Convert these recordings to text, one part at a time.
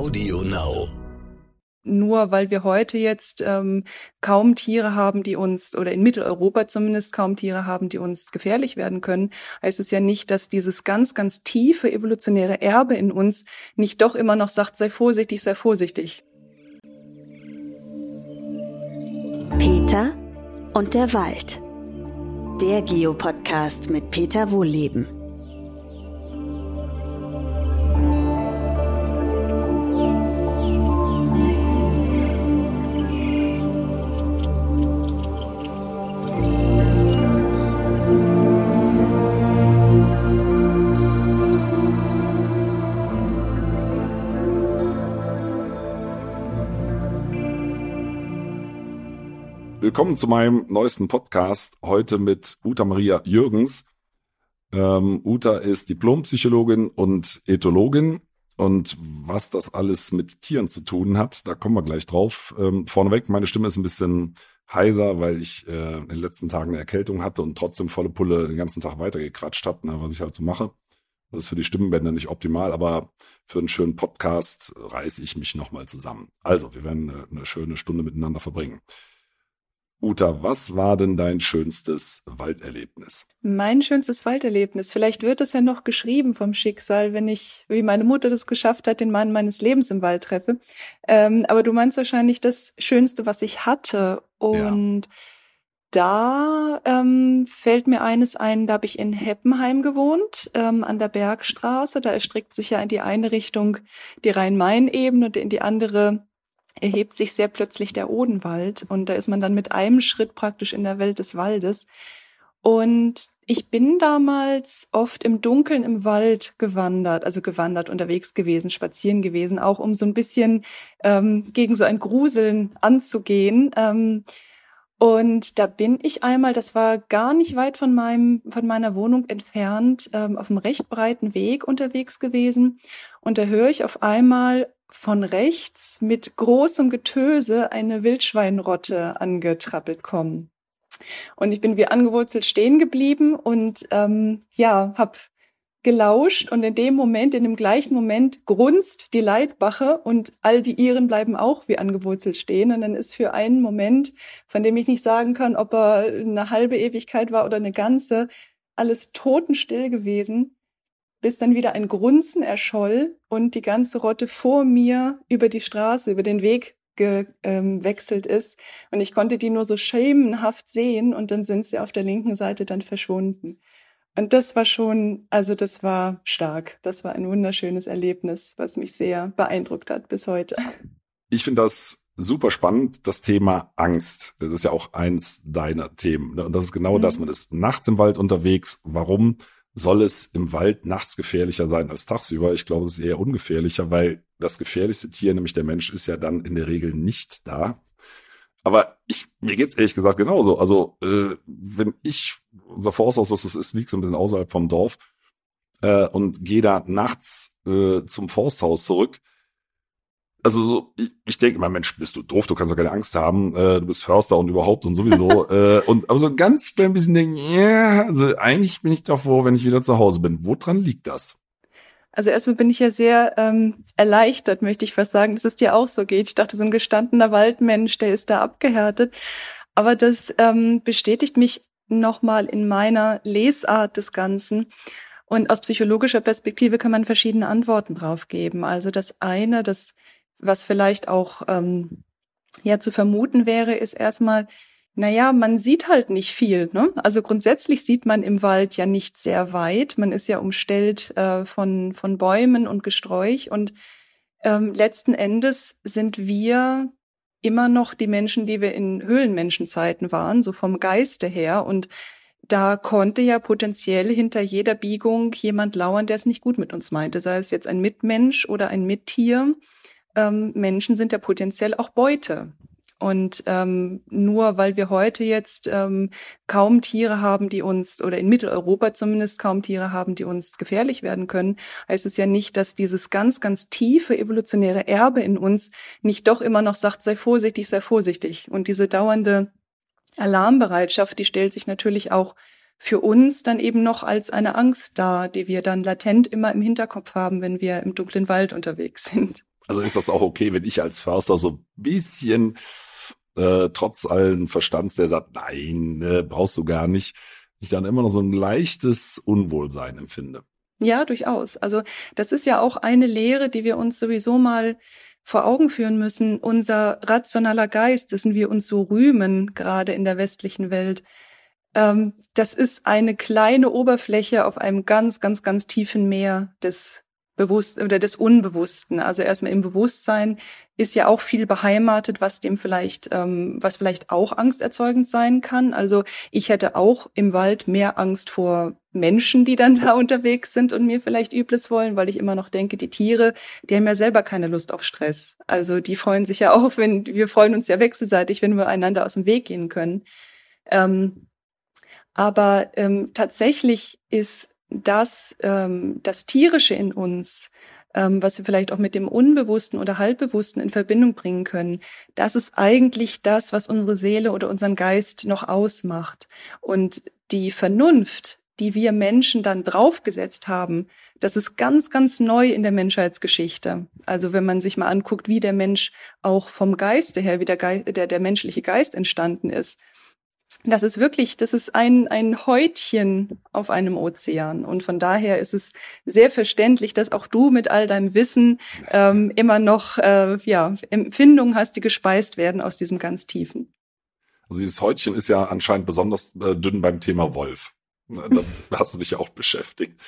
Audio Now. Nur weil wir heute jetzt ähm, kaum Tiere haben, die uns, oder in Mitteleuropa zumindest kaum Tiere haben, die uns gefährlich werden können, heißt es ja nicht, dass dieses ganz, ganz tiefe evolutionäre Erbe in uns nicht doch immer noch sagt, sei vorsichtig, sei vorsichtig. Peter und der Wald. Der Geopodcast mit Peter Wohlleben. Willkommen zu meinem neuesten Podcast. Heute mit Uta Maria Jürgens. Ähm, Uta ist Diplompsychologin und Ethologin. Und was das alles mit Tieren zu tun hat, da kommen wir gleich drauf. Ähm, vorneweg, meine Stimme ist ein bisschen heiser, weil ich äh, in den letzten Tagen eine Erkältung hatte und trotzdem volle Pulle den ganzen Tag weitergequatscht habe, ne, was ich halt so mache. Das ist für die Stimmenbänder nicht optimal, aber für einen schönen Podcast reiße ich mich nochmal zusammen. Also, wir werden eine, eine schöne Stunde miteinander verbringen. Uta, was war denn dein schönstes Walderlebnis? Mein schönstes Walderlebnis. Vielleicht wird es ja noch geschrieben vom Schicksal, wenn ich, wie meine Mutter das geschafft hat, den Mann meines Lebens im Wald treffe. Ähm, aber du meinst wahrscheinlich das Schönste, was ich hatte. Und ja. da ähm, fällt mir eines ein, da habe ich in Heppenheim gewohnt, ähm, an der Bergstraße. Da erstreckt sich ja in die eine Richtung die Rhein-Main-Ebene und in die andere erhebt sich sehr plötzlich der Odenwald und da ist man dann mit einem Schritt praktisch in der Welt des Waldes. Und ich bin damals oft im Dunkeln im Wald gewandert, also gewandert, unterwegs gewesen, spazieren gewesen, auch um so ein bisschen ähm, gegen so ein Gruseln anzugehen. Ähm, und da bin ich einmal, das war gar nicht weit von meinem, von meiner Wohnung entfernt, ähm, auf einem recht breiten Weg unterwegs gewesen. Und da höre ich auf einmal von rechts mit großem Getöse eine Wildschweinrotte angetrappelt kommen. Und ich bin wie angewurzelt stehen geblieben und ähm, ja, hab gelauscht und in dem Moment, in dem gleichen Moment grunzt die Leitbache und all die Iren bleiben auch wie angewurzelt stehen und dann ist für einen Moment, von dem ich nicht sagen kann, ob er eine halbe Ewigkeit war oder eine ganze, alles totenstill gewesen bis dann wieder ein Grunzen erscholl und die ganze Rotte vor mir über die Straße, über den Weg gewechselt ähm, ist. Und ich konnte die nur so schemenhaft sehen und dann sind sie auf der linken Seite dann verschwunden. Und das war schon, also das war stark. Das war ein wunderschönes Erlebnis, was mich sehr beeindruckt hat bis heute. Ich finde das super spannend, das Thema Angst. Das ist ja auch eins deiner Themen. Ne? Und das ist genau mhm. das. Man ist nachts im Wald unterwegs. Warum? Soll es im Wald nachts gefährlicher sein als tagsüber. Ich glaube, es ist eher ungefährlicher, weil das gefährlichste Tier, nämlich der Mensch, ist ja dann in der Regel nicht da. Aber ich, mir geht's ehrlich gesagt genauso. Also, äh, wenn ich, unser Forsthaus, das ist, liegt so ein bisschen außerhalb vom Dorf, äh, und gehe da nachts äh, zum Forsthaus zurück, also so, ich, ich denke immer, Mensch, bist du doof, du kannst doch keine Angst haben, äh, du bist Förster und überhaupt und sowieso. äh, und aber so ein ganz klein bisschen denken, ja, yeah, also eigentlich bin ich froh, wenn ich wieder zu Hause bin. Woran liegt das? Also erstmal bin ich ja sehr ähm, erleichtert, möchte ich fast sagen, dass es dir auch so geht. Ich dachte, so ein gestandener Waldmensch, der ist da abgehärtet. Aber das ähm, bestätigt mich nochmal in meiner Lesart des Ganzen. Und aus psychologischer Perspektive kann man verschiedene Antworten drauf geben. Also das eine, das was vielleicht auch ähm, ja zu vermuten wäre, ist erstmal, naja, man sieht halt nicht viel. Ne? Also grundsätzlich sieht man im Wald ja nicht sehr weit. Man ist ja umstellt äh, von, von Bäumen und Gesträuch. Und ähm, letzten Endes sind wir immer noch die Menschen, die wir in Höhlenmenschenzeiten waren, so vom Geiste her. Und da konnte ja potenziell hinter jeder Biegung jemand lauern, der es nicht gut mit uns meinte, sei es jetzt ein Mitmensch oder ein Mittier ähm, Menschen sind ja potenziell auch Beute. Und ähm, nur weil wir heute jetzt ähm, kaum Tiere haben, die uns, oder in Mitteleuropa zumindest kaum Tiere haben, die uns gefährlich werden können, heißt es ja nicht, dass dieses ganz, ganz tiefe evolutionäre Erbe in uns nicht doch immer noch sagt, sei vorsichtig, sei vorsichtig. Und diese dauernde Alarmbereitschaft, die stellt sich natürlich auch für uns dann eben noch als eine Angst dar, die wir dann latent immer im Hinterkopf haben, wenn wir im dunklen Wald unterwegs sind. Also ist das auch okay, wenn ich als Förster so ein bisschen äh, trotz allen Verstands, der sagt, nein, äh, brauchst du gar nicht, ich dann immer noch so ein leichtes Unwohlsein empfinde. Ja, durchaus. Also das ist ja auch eine Lehre, die wir uns sowieso mal vor Augen führen müssen. Unser rationaler Geist, dessen wir uns so rühmen, gerade in der westlichen Welt, ähm, das ist eine kleine Oberfläche auf einem ganz, ganz, ganz tiefen Meer des Bewusst oder des Unbewussten. Also erstmal im Bewusstsein ist ja auch viel beheimatet, was dem vielleicht, ähm, was vielleicht auch angsterzeugend sein kann. Also ich hätte auch im Wald mehr Angst vor Menschen, die dann da unterwegs sind und mir vielleicht Übles wollen, weil ich immer noch denke, die Tiere, die haben ja selber keine Lust auf Stress. Also die freuen sich ja auch, wenn wir freuen uns ja wechselseitig, wenn wir einander aus dem Weg gehen können. Ähm, aber ähm, tatsächlich ist das, ähm, das Tierische in uns, ähm, was wir vielleicht auch mit dem Unbewussten oder Halbbewussten in Verbindung bringen können, das ist eigentlich das, was unsere Seele oder unseren Geist noch ausmacht. Und die Vernunft, die wir Menschen dann draufgesetzt haben, das ist ganz, ganz neu in der Menschheitsgeschichte. Also wenn man sich mal anguckt, wie der Mensch auch vom Geiste her, wie der, Geist, der, der menschliche Geist entstanden ist, das ist wirklich, das ist ein, ein Häutchen auf einem Ozean. Und von daher ist es sehr verständlich, dass auch du mit all deinem Wissen ähm, immer noch äh, ja, Empfindungen hast, die gespeist werden aus diesem ganz Tiefen. Also dieses Häutchen ist ja anscheinend besonders äh, dünn beim Thema Wolf. Da hast du dich ja auch beschäftigt.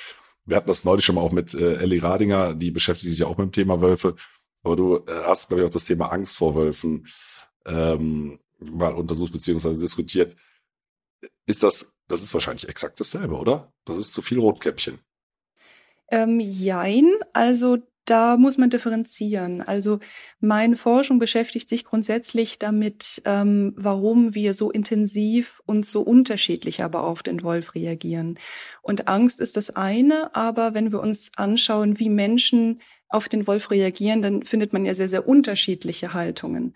Wir hatten das neulich schon mal auch mit äh, Ellie Radinger, die beschäftigt sich ja auch mit dem Thema Wölfe. Aber du äh, hast, glaube ich, auch das Thema Angst vor Wölfen ähm, mal untersucht beziehungsweise diskutiert. Ist das, das ist wahrscheinlich exakt dasselbe, oder? Das ist zu viel Rotkäppchen. Ähm, jein, also da muss man differenzieren. Also meine Forschung beschäftigt sich grundsätzlich damit, ähm, warum wir so intensiv und so unterschiedlich aber auf den Wolf reagieren. Und Angst ist das eine, aber wenn wir uns anschauen, wie Menschen auf den Wolf reagieren, dann findet man ja sehr, sehr unterschiedliche Haltungen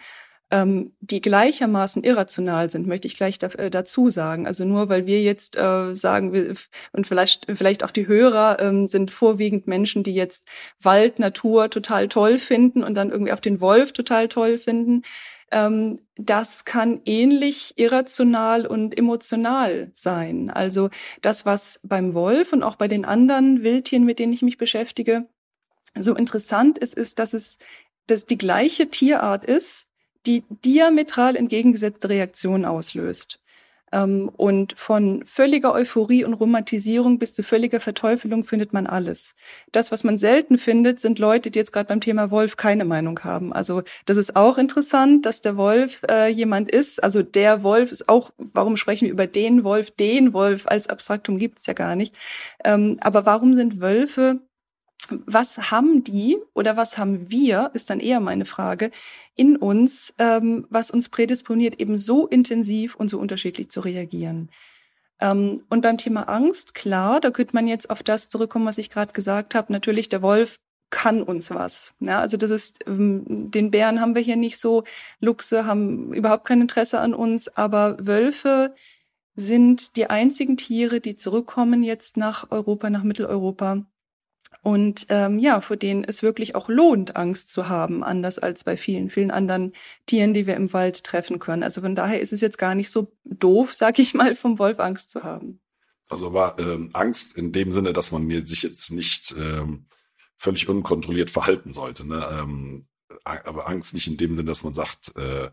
ähm, die gleichermaßen irrational sind, möchte ich gleich da, äh, dazu sagen. Also nur weil wir jetzt äh, sagen, wir, und vielleicht, vielleicht auch die Hörer ähm, sind vorwiegend Menschen, die jetzt Wald, Natur total toll finden und dann irgendwie auch den Wolf total toll finden. Ähm, das kann ähnlich irrational und emotional sein. Also das, was beim Wolf und auch bei den anderen Wildtieren, mit denen ich mich beschäftige, so interessant ist, ist, dass es dass die gleiche Tierart ist, die diametral entgegengesetzte Reaktionen auslöst. Ähm, und von völliger Euphorie und Romantisierung bis zu völliger Verteufelung findet man alles. Das, was man selten findet, sind Leute, die jetzt gerade beim Thema Wolf keine Meinung haben. Also das ist auch interessant, dass der Wolf äh, jemand ist. Also der Wolf ist auch, warum sprechen wir über den Wolf? Den Wolf als Abstraktum gibt es ja gar nicht. Ähm, aber warum sind Wölfe was haben die oder was haben wir, ist dann eher meine Frage, in uns, ähm, was uns prädisponiert, eben so intensiv und so unterschiedlich zu reagieren. Ähm, und beim Thema Angst, klar, da könnte man jetzt auf das zurückkommen, was ich gerade gesagt habe. Natürlich, der Wolf kann uns was. Ja, also das ist, ähm, den Bären haben wir hier nicht so, Luchse haben überhaupt kein Interesse an uns, aber Wölfe sind die einzigen Tiere, die zurückkommen jetzt nach Europa, nach Mitteleuropa und ähm, ja, vor denen es wirklich auch lohnt, Angst zu haben, anders als bei vielen, vielen anderen Tieren, die wir im Wald treffen können. Also von daher ist es jetzt gar nicht so doof, sag ich mal, vom Wolf Angst zu haben. Also war ähm, Angst in dem Sinne, dass man mir sich jetzt nicht ähm, völlig unkontrolliert verhalten sollte. Ne? Ähm, aber Angst nicht in dem Sinne, dass man sagt, äh,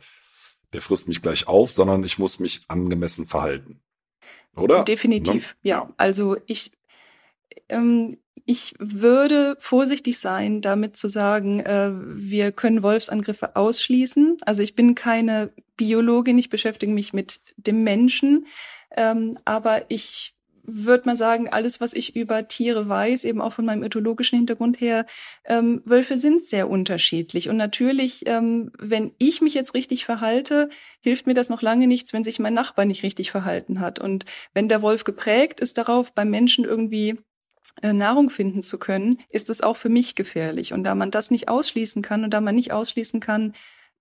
der frisst mich gleich auf, sondern ich muss mich angemessen verhalten. Oder? Definitiv, ne? ja. Also ich ähm, ich würde vorsichtig sein, damit zu sagen, äh, wir können Wolfsangriffe ausschließen. Also ich bin keine Biologin, ich beschäftige mich mit dem Menschen, ähm, aber ich würde mal sagen, alles, was ich über Tiere weiß, eben auch von meinem ethologischen Hintergrund her, ähm, Wölfe sind sehr unterschiedlich. Und natürlich, ähm, wenn ich mich jetzt richtig verhalte, hilft mir das noch lange nichts, wenn sich mein Nachbar nicht richtig verhalten hat. Und wenn der Wolf geprägt ist darauf, beim Menschen irgendwie Nahrung finden zu können, ist es auch für mich gefährlich. Und da man das nicht ausschließen kann und da man nicht ausschließen kann,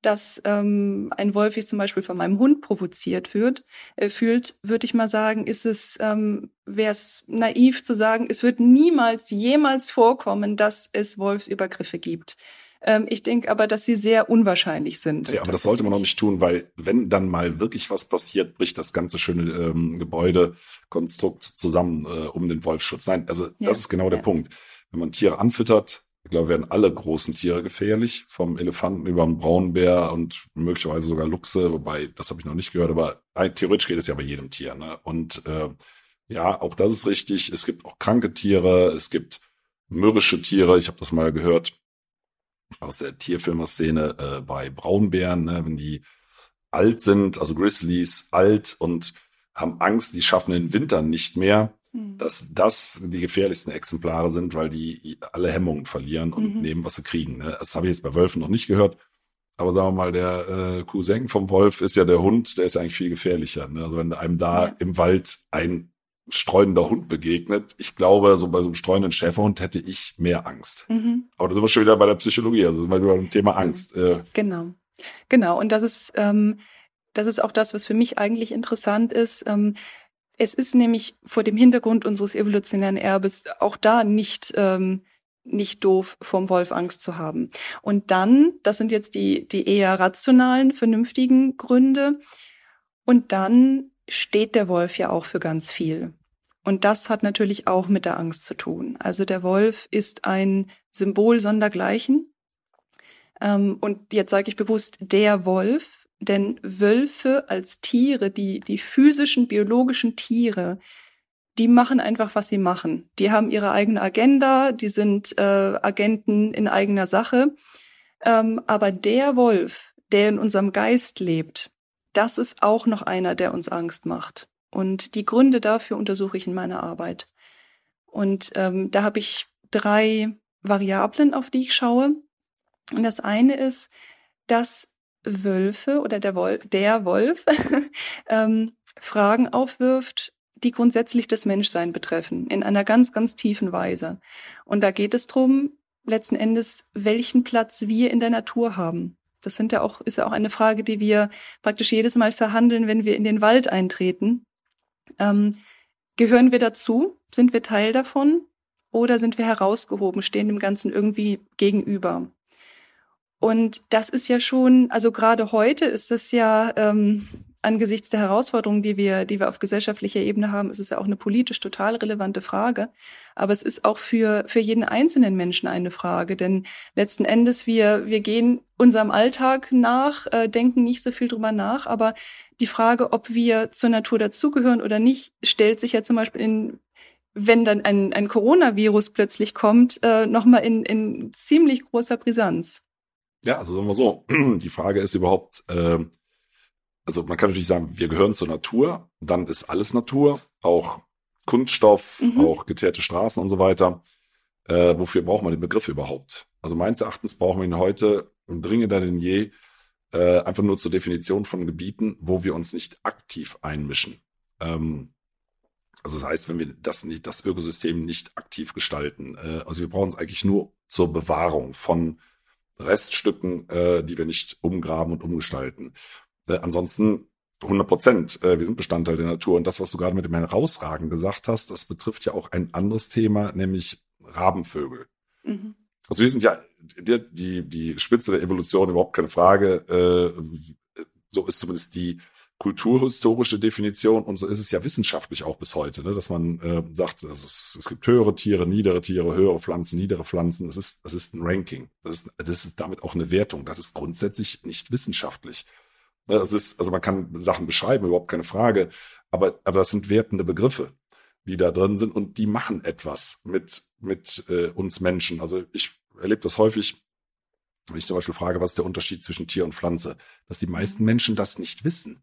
dass ähm, ein Wolf wie zum Beispiel von meinem Hund provoziert wird, äh, fühlt, würde ich mal sagen, ist es, ähm, wäre es naiv zu sagen, es wird niemals jemals vorkommen, dass es Wolfsübergriffe gibt. Ähm, ich denke aber, dass sie sehr unwahrscheinlich sind. Ja, aber das sollte man auch nicht tun, weil wenn dann mal wirklich was passiert, bricht das ganze schöne ähm, Gebäudekonstrukt zusammen äh, um den Wolfschutz. Nein, also ja. das ist genau der Punkt. Wenn man Tiere anfüttert, ich glaube, werden alle großen Tiere gefährlich, vom Elefanten über den Braunbär und möglicherweise sogar Luchse, wobei, das habe ich noch nicht gehört, aber theoretisch geht es ja bei jedem Tier. Ne? Und äh, ja, auch das ist richtig. Es gibt auch kranke Tiere, es gibt mürrische Tiere. Ich habe das mal gehört aus der Tierfilmerszene äh, bei Braunbären, ne? wenn die alt sind, also Grizzlies alt und haben Angst, die schaffen den Winter nicht mehr, mhm. dass das die gefährlichsten Exemplare sind, weil die alle Hemmungen verlieren und mhm. nehmen, was sie kriegen. Ne? Das habe ich jetzt bei Wölfen noch nicht gehört. Aber sagen wir mal, der äh, Cousin vom Wolf ist ja der Hund, der ist eigentlich viel gefährlicher. Ne? Also wenn einem da ja. im Wald ein streunender Hund begegnet, ich glaube, so bei so einem streunenden Schäferhund hätte ich mehr Angst. Mhm. Aber da sind wir schon wieder bei der Psychologie, also sind wir über dem Thema Angst. Äh. Genau. Genau. Und das ist, ähm, das ist auch das, was für mich eigentlich interessant ist. Ähm, es ist nämlich vor dem Hintergrund unseres evolutionären Erbes auch da nicht, ähm, nicht doof, vom Wolf Angst zu haben. Und dann, das sind jetzt die, die eher rationalen, vernünftigen Gründe. Und dann steht der Wolf ja auch für ganz viel. Und das hat natürlich auch mit der Angst zu tun. Also der Wolf ist ein Symbol sondergleichen. Ähm, und jetzt sage ich bewusst der Wolf, denn Wölfe als Tiere, die, die physischen, biologischen Tiere, die machen einfach, was sie machen. Die haben ihre eigene Agenda, die sind äh, Agenten in eigener Sache. Ähm, aber der Wolf, der in unserem Geist lebt, das ist auch noch einer, der uns Angst macht. Und die Gründe dafür untersuche ich in meiner Arbeit. Und ähm, da habe ich drei Variablen, auf die ich schaue. Und das eine ist, dass Wölfe oder der Wolf, der Wolf ähm, Fragen aufwirft, die grundsätzlich das Menschsein betreffen, in einer ganz, ganz tiefen Weise. Und da geht es drum, letzten Endes, welchen Platz wir in der Natur haben. Das sind ja auch, ist ja auch eine Frage, die wir praktisch jedes Mal verhandeln, wenn wir in den Wald eintreten. Ähm, gehören wir dazu? Sind wir Teil davon? Oder sind wir herausgehoben, stehen dem Ganzen irgendwie gegenüber? Und das ist ja schon, also gerade heute ist das ja ähm, angesichts der Herausforderungen, die wir, die wir auf gesellschaftlicher Ebene haben, ist es ja auch eine politisch total relevante Frage. Aber es ist auch für, für jeden einzelnen Menschen eine Frage, denn letzten Endes wir, wir gehen unserem Alltag nach, äh, denken nicht so viel drüber nach, aber die Frage, ob wir zur Natur dazugehören oder nicht, stellt sich ja zum Beispiel in wenn dann ein, ein Coronavirus plötzlich kommt, äh, nochmal in, in ziemlich großer Brisanz. Ja, also sagen wir so, die Frage ist überhaupt, äh, also man kann natürlich sagen, wir gehören zur Natur, dann ist alles Natur, auch Kunststoff, mhm. auch geteerte Straßen und so weiter. Äh, wofür braucht man den Begriff überhaupt? Also meines Erachtens brauchen wir ihn heute dringender denn je, äh, einfach nur zur Definition von Gebieten, wo wir uns nicht aktiv einmischen. Ähm, also das heißt, wenn wir das nicht, das Ökosystem nicht aktiv gestalten. Äh, also wir brauchen es eigentlich nur zur Bewahrung von Reststücken, äh, die wir nicht umgraben und umgestalten. Äh, ansonsten 100 Prozent. Äh, wir sind Bestandteil der Natur. Und das, was du gerade mit dem Herausragen gesagt hast, das betrifft ja auch ein anderes Thema, nämlich Rabenvögel. Mhm. Also wir sind ja die, die, die Spitze der Evolution, überhaupt keine Frage. Äh, so ist zumindest die kulturhistorische Definition und so ist es ja wissenschaftlich auch bis heute, ne, dass man äh, sagt, also es, es gibt höhere Tiere, niedere Tiere, höhere Pflanzen, niedere Pflanzen. Das ist, das ist ein Ranking. Das ist, das ist damit auch eine Wertung. Das ist grundsätzlich nicht wissenschaftlich. Das ist, also man kann Sachen beschreiben, überhaupt keine Frage. Aber, aber das sind wertende Begriffe, die da drin sind und die machen etwas mit, mit äh, uns Menschen. Also ich erlebe das häufig, wenn ich zum Beispiel frage, was ist der Unterschied zwischen Tier und Pflanze, dass die meisten Menschen das nicht wissen.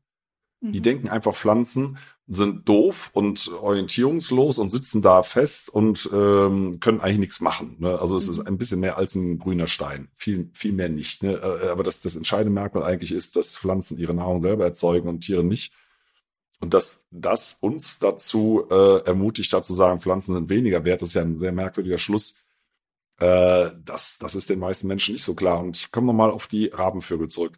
Die mhm. denken einfach, Pflanzen sind doof und orientierungslos und sitzen da fest und ähm, können eigentlich nichts machen. Ne? Also es mhm. ist ein bisschen mehr als ein grüner Stein. Viel, viel mehr nicht. Ne? Äh, aber das, das entscheidende Merkmal eigentlich ist, dass Pflanzen ihre Nahrung selber erzeugen und Tiere nicht. Und dass das uns dazu äh, ermutigt hat zu sagen, Pflanzen sind weniger wert, das ist ja ein sehr merkwürdiger Schluss. Äh, das, das ist den meisten Menschen nicht so klar. Und ich komme nochmal auf die Rabenvögel zurück.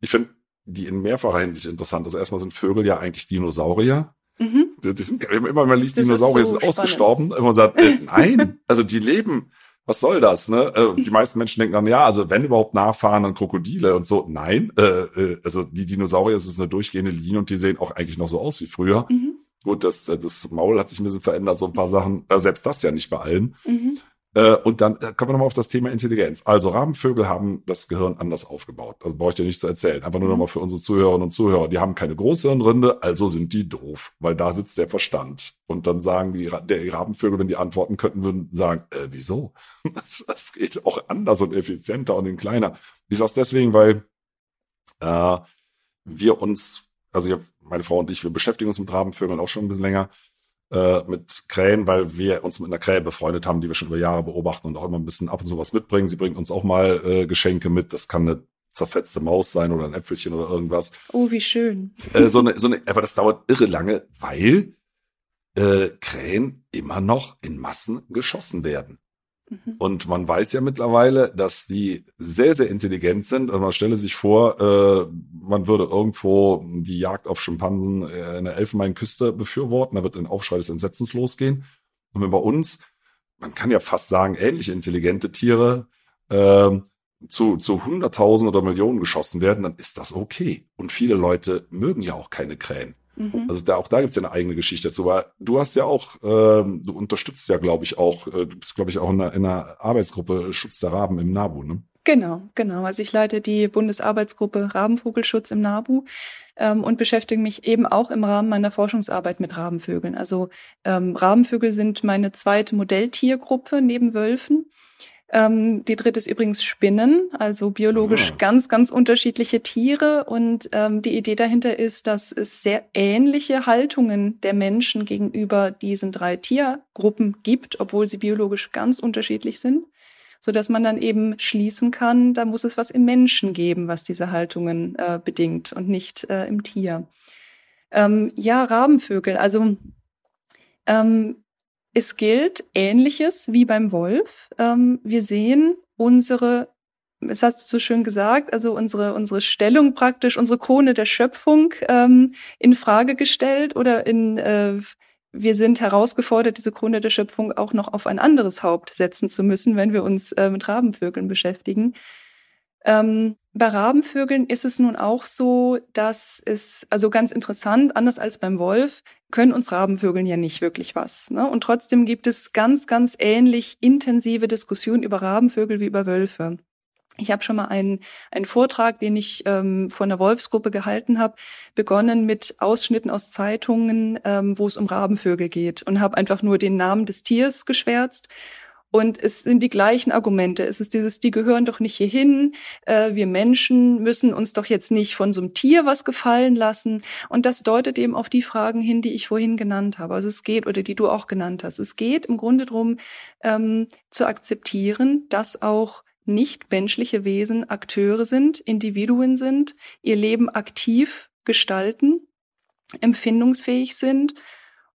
Ich finde, die in mehrfacher Hinsicht interessant. Also erstmal sind Vögel ja eigentlich Dinosaurier. Mhm. Die, sind, immer man liest, das Dinosaurier so sind ausgestorben. Und man sagt, äh, nein, also die leben was soll das? Ne? Äh, die meisten Menschen denken dann, ja, also wenn überhaupt Nachfahren, dann Krokodile und so. Nein, äh, äh, also die Dinosaurier, es ist eine durchgehende Linie und die sehen auch eigentlich noch so aus wie früher. Mhm. Gut, das, äh, das Maul hat sich ein bisschen verändert, so ein paar Sachen. Äh, selbst das ja nicht bei allen. Mhm. Äh, und dann kommen wir nochmal auf das Thema Intelligenz. Also Rabenvögel haben das Gehirn anders aufgebaut. Also brauche ich dir nicht zu erzählen. Einfach nur nochmal für unsere Zuhörerinnen und Zuhörer. Die haben keine große Hirnrinde, also sind die doof, weil da sitzt der Verstand. Und dann sagen die, der Rabenvögel, wenn die antworten könnten, würden sagen, äh, wieso? das geht auch anders und effizienter und in kleiner. Ich sag's deswegen, weil äh, wir uns, also meine Frau und ich, wir beschäftigen uns mit Rabenvögeln auch schon ein bisschen länger äh, mit Krähen, weil wir uns mit einer Krähe befreundet haben, die wir schon über Jahre beobachten und auch immer ein bisschen ab und zu was mitbringen. Sie bringt uns auch mal äh, Geschenke mit. Das kann eine zerfetzte Maus sein oder ein Äpfelchen oder irgendwas. Oh, wie schön. Äh, so eine, so eine, aber das dauert irre lange, weil äh, Krähen immer noch in Massen geschossen werden. Mhm. Und man weiß ja mittlerweile, dass die sehr, sehr intelligent sind. Und man stelle sich vor, äh, man würde irgendwo die Jagd auf Schimpansen äh, in der Elfenbeinküste befürworten. Da wird ein Aufschrei des Entsetzens losgehen. Und wenn bei uns, man kann ja fast sagen, ähnliche intelligente Tiere äh, zu, zu hunderttausend oder Millionen geschossen werden, dann ist das okay. Und viele Leute mögen ja auch keine Krähen. Mhm. Also da, auch da gibt's ja eine eigene Geschichte dazu. Aber du hast ja auch, ähm, du unterstützt ja, glaube ich, auch, äh, du bist, glaube ich, auch in einer, in einer Arbeitsgruppe Schutz der Raben im NABU, ne? Genau, genau. Also ich leite die Bundesarbeitsgruppe Rabenvogelschutz im NABU ähm, und beschäftige mich eben auch im Rahmen meiner Forschungsarbeit mit Rabenvögeln. Also ähm, Rabenvögel sind meine zweite Modelltiergruppe neben Wölfen. Ähm, die dritte ist übrigens Spinnen, also biologisch ah. ganz, ganz unterschiedliche Tiere. Und ähm, die Idee dahinter ist, dass es sehr ähnliche Haltungen der Menschen gegenüber diesen drei Tiergruppen gibt, obwohl sie biologisch ganz unterschiedlich sind so dass man dann eben schließen kann, da muss es was im Menschen geben, was diese Haltungen äh, bedingt und nicht äh, im Tier. Ähm, ja, Rabenvögel. Also ähm, es gilt Ähnliches wie beim Wolf. Ähm, wir sehen unsere, das hast du so schön gesagt, also unsere, unsere Stellung praktisch, unsere Krone der Schöpfung ähm, in Frage gestellt oder in, äh, wir sind herausgefordert, diese Krone der Schöpfung auch noch auf ein anderes Haupt setzen zu müssen, wenn wir uns äh, mit Rabenvögeln beschäftigen. Ähm, bei Rabenvögeln ist es nun auch so, dass es, also ganz interessant, anders als beim Wolf, können uns Rabenvögeln ja nicht wirklich was. Ne? Und trotzdem gibt es ganz, ganz ähnlich intensive Diskussionen über Rabenvögel wie über Wölfe. Ich habe schon mal einen, einen Vortrag, den ich ähm, von der Wolfsgruppe gehalten habe, begonnen mit Ausschnitten aus Zeitungen, ähm, wo es um Rabenvögel geht und habe einfach nur den Namen des Tiers geschwärzt und es sind die gleichen Argumente. Es ist dieses, die gehören doch nicht hierhin. Äh, wir Menschen müssen uns doch jetzt nicht von so einem Tier was gefallen lassen. Und das deutet eben auf die Fragen hin, die ich vorhin genannt habe. Also es geht, oder die du auch genannt hast. Es geht im Grunde darum, ähm, zu akzeptieren, dass auch nicht menschliche Wesen Akteure sind, Individuen sind, ihr Leben aktiv gestalten, empfindungsfähig sind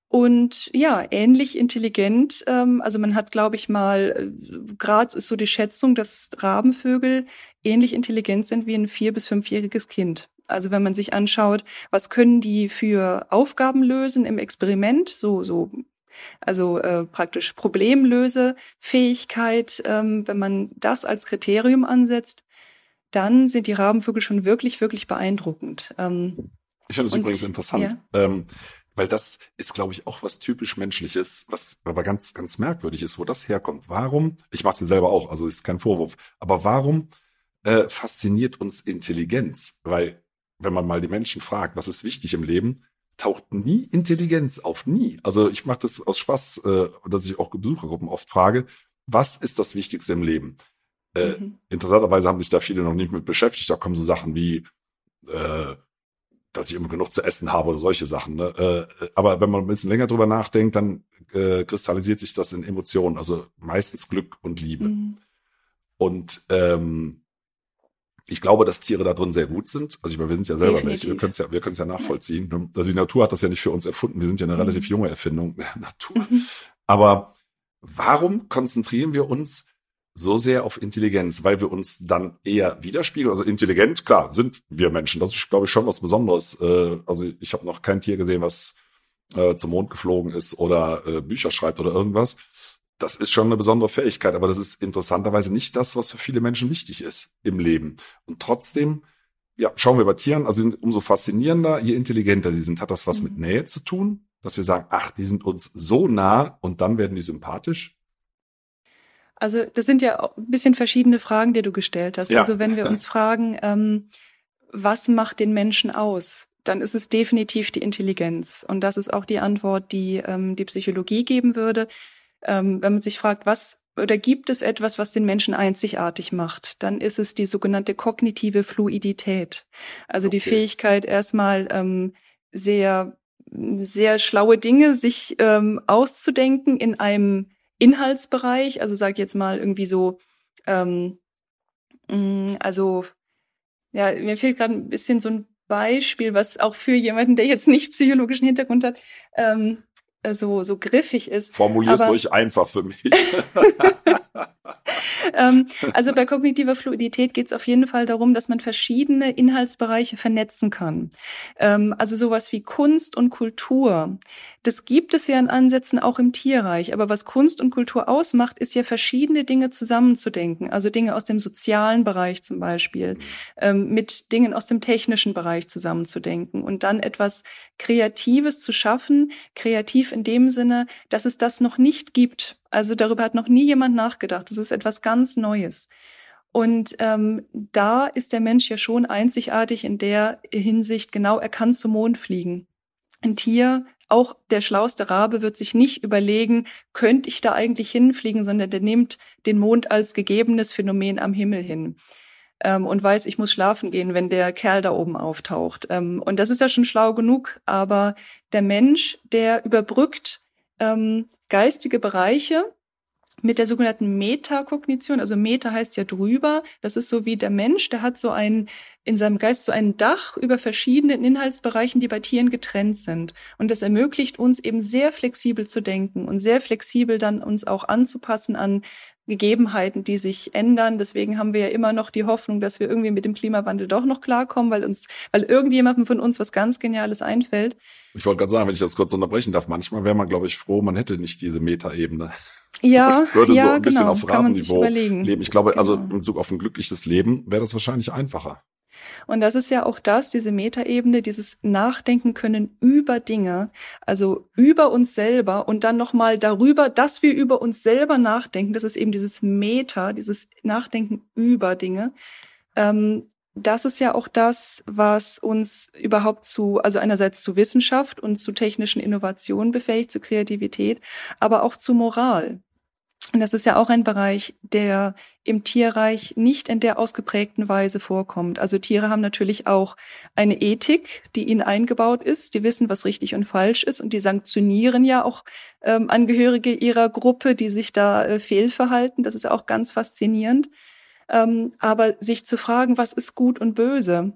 und ja, ähnlich intelligent. Ähm, also man hat, glaube ich, mal, äh, Graz ist so die Schätzung, dass Rabenvögel ähnlich intelligent sind wie ein vier- bis fünfjähriges Kind. Also wenn man sich anschaut, was können die für Aufgaben lösen im Experiment, so, so also äh, praktisch Problemlösefähigkeit, ähm, wenn man das als Kriterium ansetzt, dann sind die Rabenvögel schon wirklich, wirklich beeindruckend. Ähm, ich finde es übrigens interessant. Ja. Ähm, weil das ist, glaube ich, auch was typisch Menschliches, was aber ganz, ganz merkwürdig ist, wo das herkommt. Warum, ich mache es mir selber auch, also ist kein Vorwurf, aber warum äh, fasziniert uns Intelligenz? Weil, wenn man mal die Menschen fragt, was ist wichtig im Leben, taucht nie Intelligenz auf, nie. Also ich mache das aus Spaß, äh, dass ich auch Besuchergruppen oft frage, was ist das Wichtigste im Leben? Äh, mhm. Interessanterweise haben sich da viele noch nicht mit beschäftigt. Da kommen so Sachen wie äh, dass ich immer genug zu essen habe oder solche Sachen. Ne? Äh, aber wenn man ein bisschen länger drüber nachdenkt, dann äh, kristallisiert sich das in Emotionen, also meistens Glück und Liebe. Mhm. Und ähm, ich glaube, dass Tiere da drin sehr gut sind. Also ich meine, wir sind ja selber Definitiv. welche, wir können es ja, wir können es ja nachvollziehen. Ne? Also die Natur hat das ja nicht für uns erfunden. Wir sind ja eine mhm. relativ junge Erfindung der Natur. Mhm. Aber warum konzentrieren wir uns so sehr auf Intelligenz, weil wir uns dann eher widerspiegeln. Also intelligent, klar, sind wir Menschen. Das ist, glaube ich, schon was Besonderes. Äh, also ich habe noch kein Tier gesehen, was äh, zum Mond geflogen ist oder äh, Bücher schreibt oder irgendwas. das ist schon eine besondere Fähigkeit, aber das ist interessanterweise nicht das, was für viele Menschen wichtig ist im Leben. Und trotzdem, ja, schauen wir bei Tieren, also umso faszinierender, je intelligenter sie sind, hat das was mhm. mit Nähe zu tun, dass wir sagen, ach, die sind uns so nah und dann werden die sympathisch. Also das sind ja ein bisschen verschiedene Fragen, die du gestellt hast. Ja. Also wenn wir uns fragen, ähm, was macht den Menschen aus? Dann ist es definitiv die Intelligenz. Und das ist auch die Antwort, die ähm, die Psychologie geben würde. Ähm, wenn man sich fragt, was oder gibt es etwas, was den Menschen einzigartig macht, dann ist es die sogenannte kognitive Fluidität. Also okay. die Fähigkeit, erstmal ähm, sehr, sehr schlaue Dinge sich ähm, auszudenken in einem Inhaltsbereich, also sag jetzt mal irgendwie so, ähm, mm, also ja, mir fehlt gerade ein bisschen so ein Beispiel, was auch für jemanden, der jetzt nicht psychologischen Hintergrund hat, ähm, so so griffig ist. Formulier es ruhig einfach für mich. ähm, also bei kognitiver Fluidität geht es auf jeden Fall darum, dass man verschiedene Inhaltsbereiche vernetzen kann. Ähm, also sowas wie Kunst und Kultur. Das gibt es ja in Ansätzen auch im Tierreich. Aber was Kunst und Kultur ausmacht, ist ja verschiedene Dinge zusammenzudenken. Also Dinge aus dem sozialen Bereich zum Beispiel, ähm, mit Dingen aus dem technischen Bereich zusammenzudenken und dann etwas Kreatives zu schaffen. Kreativ in dem Sinne, dass es das noch nicht gibt also darüber hat noch nie jemand nachgedacht. Das ist etwas ganz Neues. Und ähm, da ist der Mensch ja schon einzigartig in der Hinsicht, genau, er kann zum Mond fliegen. Ein Tier, auch der schlauste Rabe wird sich nicht überlegen, könnte ich da eigentlich hinfliegen, sondern der nimmt den Mond als gegebenes Phänomen am Himmel hin. Ähm, und weiß, ich muss schlafen gehen, wenn der Kerl da oben auftaucht. Ähm, und das ist ja schon schlau genug, aber der Mensch, der überbrückt ähm, geistige Bereiche mit der sogenannten Metakognition. Also Meta heißt ja drüber. Das ist so wie der Mensch, der hat so ein, in seinem Geist so ein Dach über verschiedenen Inhaltsbereichen, die bei Tieren getrennt sind. Und das ermöglicht uns eben sehr flexibel zu denken und sehr flexibel dann uns auch anzupassen an Gegebenheiten, die sich ändern. Deswegen haben wir ja immer noch die Hoffnung, dass wir irgendwie mit dem Klimawandel doch noch klarkommen, weil uns, weil irgendjemandem von uns was ganz Geniales einfällt. Ich wollte gerade sagen, wenn ich das kurz unterbrechen darf, manchmal wäre man, glaube ich, froh, man hätte nicht diese Metaebene. Ja, ich würde ja, so ein bisschen genau, auf Rabenniveau leben. Ich glaube, also genau. also in Bezug auf ein glückliches Leben wäre das wahrscheinlich einfacher. Und das ist ja auch das, diese Metaebene, dieses Nachdenken können über Dinge, also über uns selber und dann nochmal darüber, dass wir über uns selber nachdenken. Das ist eben dieses Meta, dieses Nachdenken über Dinge. Ähm, das ist ja auch das, was uns überhaupt zu, also einerseits zu Wissenschaft und zu technischen Innovationen befähigt, zu Kreativität, aber auch zu Moral. Und das ist ja auch ein Bereich, der im Tierreich nicht in der ausgeprägten Weise vorkommt. Also Tiere haben natürlich auch eine Ethik, die ihnen eingebaut ist. Die wissen, was richtig und falsch ist und die sanktionieren ja auch ähm, Angehörige ihrer Gruppe, die sich da äh, fehlverhalten. Das ist auch ganz faszinierend. Ähm, aber sich zu fragen, was ist gut und böse,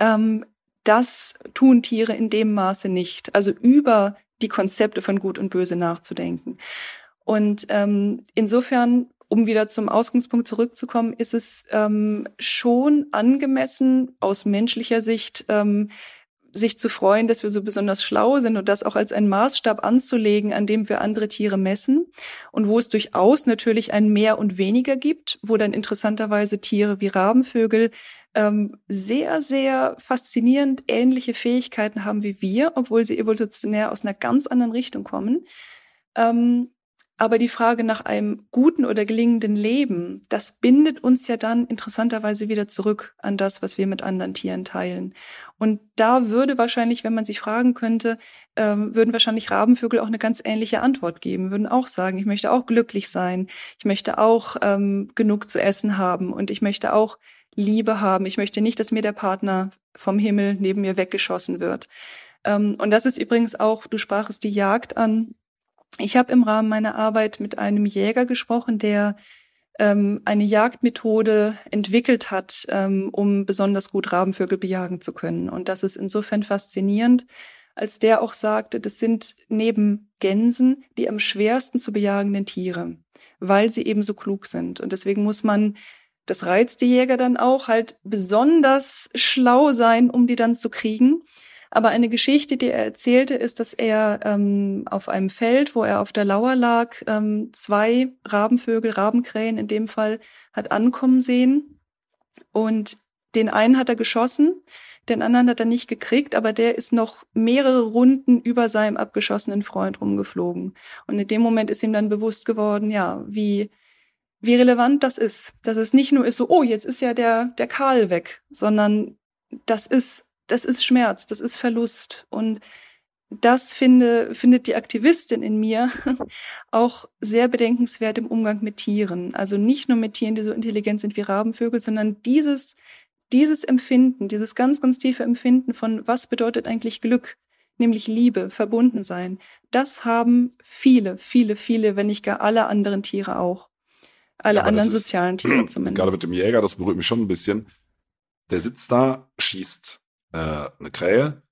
ähm, das tun Tiere in dem Maße nicht. Also über die Konzepte von Gut und Böse nachzudenken. Und ähm, insofern, um wieder zum Ausgangspunkt zurückzukommen, ist es ähm, schon angemessen aus menschlicher Sicht, ähm, sich zu freuen, dass wir so besonders schlau sind und das auch als einen Maßstab anzulegen, an dem wir andere Tiere messen und wo es durchaus natürlich ein Mehr und Weniger gibt, wo dann interessanterweise Tiere wie Rabenvögel ähm, sehr, sehr faszinierend ähnliche Fähigkeiten haben wie wir, obwohl sie evolutionär aus einer ganz anderen Richtung kommen. Ähm, aber die Frage nach einem guten oder gelingenden Leben, das bindet uns ja dann interessanterweise wieder zurück an das, was wir mit anderen Tieren teilen. Und da würde wahrscheinlich, wenn man sich fragen könnte, ähm, würden wahrscheinlich Rabenvögel auch eine ganz ähnliche Antwort geben, würden auch sagen, ich möchte auch glücklich sein, ich möchte auch ähm, genug zu essen haben und ich möchte auch Liebe haben. Ich möchte nicht, dass mir der Partner vom Himmel neben mir weggeschossen wird. Ähm, und das ist übrigens auch, du sprachest die Jagd an, ich habe im Rahmen meiner Arbeit mit einem Jäger gesprochen, der ähm, eine Jagdmethode entwickelt hat, ähm, um besonders gut Rabenvögel bejagen zu können. Und das ist insofern faszinierend, als der auch sagte, das sind neben Gänsen die am schwersten zu bejagenden Tiere, weil sie eben so klug sind. Und deswegen muss man, das reizt die Jäger dann auch, halt besonders schlau sein, um die dann zu kriegen. Aber eine Geschichte, die er erzählte, ist, dass er ähm, auf einem Feld, wo er auf der Lauer lag, ähm, zwei Rabenvögel, Rabenkrähen in dem Fall, hat ankommen sehen. Und den einen hat er geschossen, den anderen hat er nicht gekriegt, aber der ist noch mehrere Runden über seinem abgeschossenen Freund rumgeflogen. Und in dem Moment ist ihm dann bewusst geworden, ja, wie, wie relevant das ist. Dass es nicht nur ist so, oh, jetzt ist ja der, der Karl weg, sondern das ist, das ist Schmerz, das ist Verlust. Und das finde, findet die Aktivistin in mir auch sehr bedenkenswert im Umgang mit Tieren. Also nicht nur mit Tieren, die so intelligent sind wie Rabenvögel, sondern dieses dieses Empfinden, dieses ganz, ganz tiefe Empfinden von, was bedeutet eigentlich Glück, nämlich Liebe, verbunden sein, das haben viele, viele, viele, wenn nicht gar alle anderen Tiere auch. Alle ja, anderen sozialen ist, Tiere zumindest. Gerade mit dem Jäger, das berührt mich schon ein bisschen. Der sitzt da, schießt äh, eine Krähe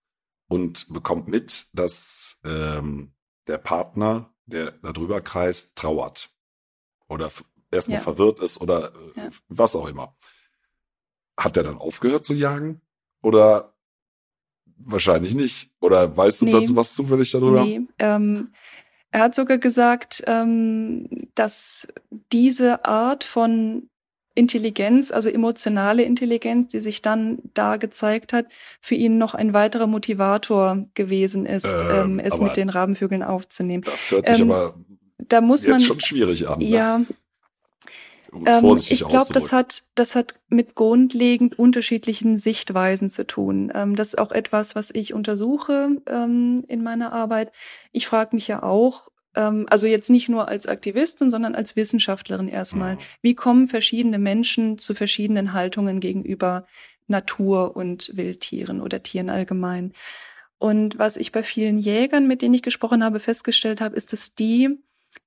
und bekommt mit, dass ähm, der Partner, der da drüber kreist, trauert. Oder erstmal ja. verwirrt ist oder äh, ja. was auch immer. Hat er dann aufgehört zu jagen? Oder wahrscheinlich nicht? Oder weißt du nee. dazu was zufällig darüber? Nee, ähm, er hat sogar gesagt, ähm, dass diese Art von Intelligenz, also emotionale Intelligenz, die sich dann da gezeigt hat, für ihn noch ein weiterer Motivator gewesen ist, ähm, ähm es mit den Rabenvögeln aufzunehmen. Das hört sich ähm, aber da muss jetzt man, schon schwierig an. Ne? Ja, um ähm, ich glaube, das hat, das hat mit grundlegend unterschiedlichen Sichtweisen zu tun. Ähm, das ist auch etwas, was ich untersuche ähm, in meiner Arbeit. Ich frage mich ja auch, also jetzt nicht nur als Aktivistin, sondern als Wissenschaftlerin erstmal, mhm. wie kommen verschiedene Menschen zu verschiedenen Haltungen gegenüber Natur und Wildtieren oder Tieren allgemein? Und was ich bei vielen Jägern, mit denen ich gesprochen habe, festgestellt habe, ist, dass die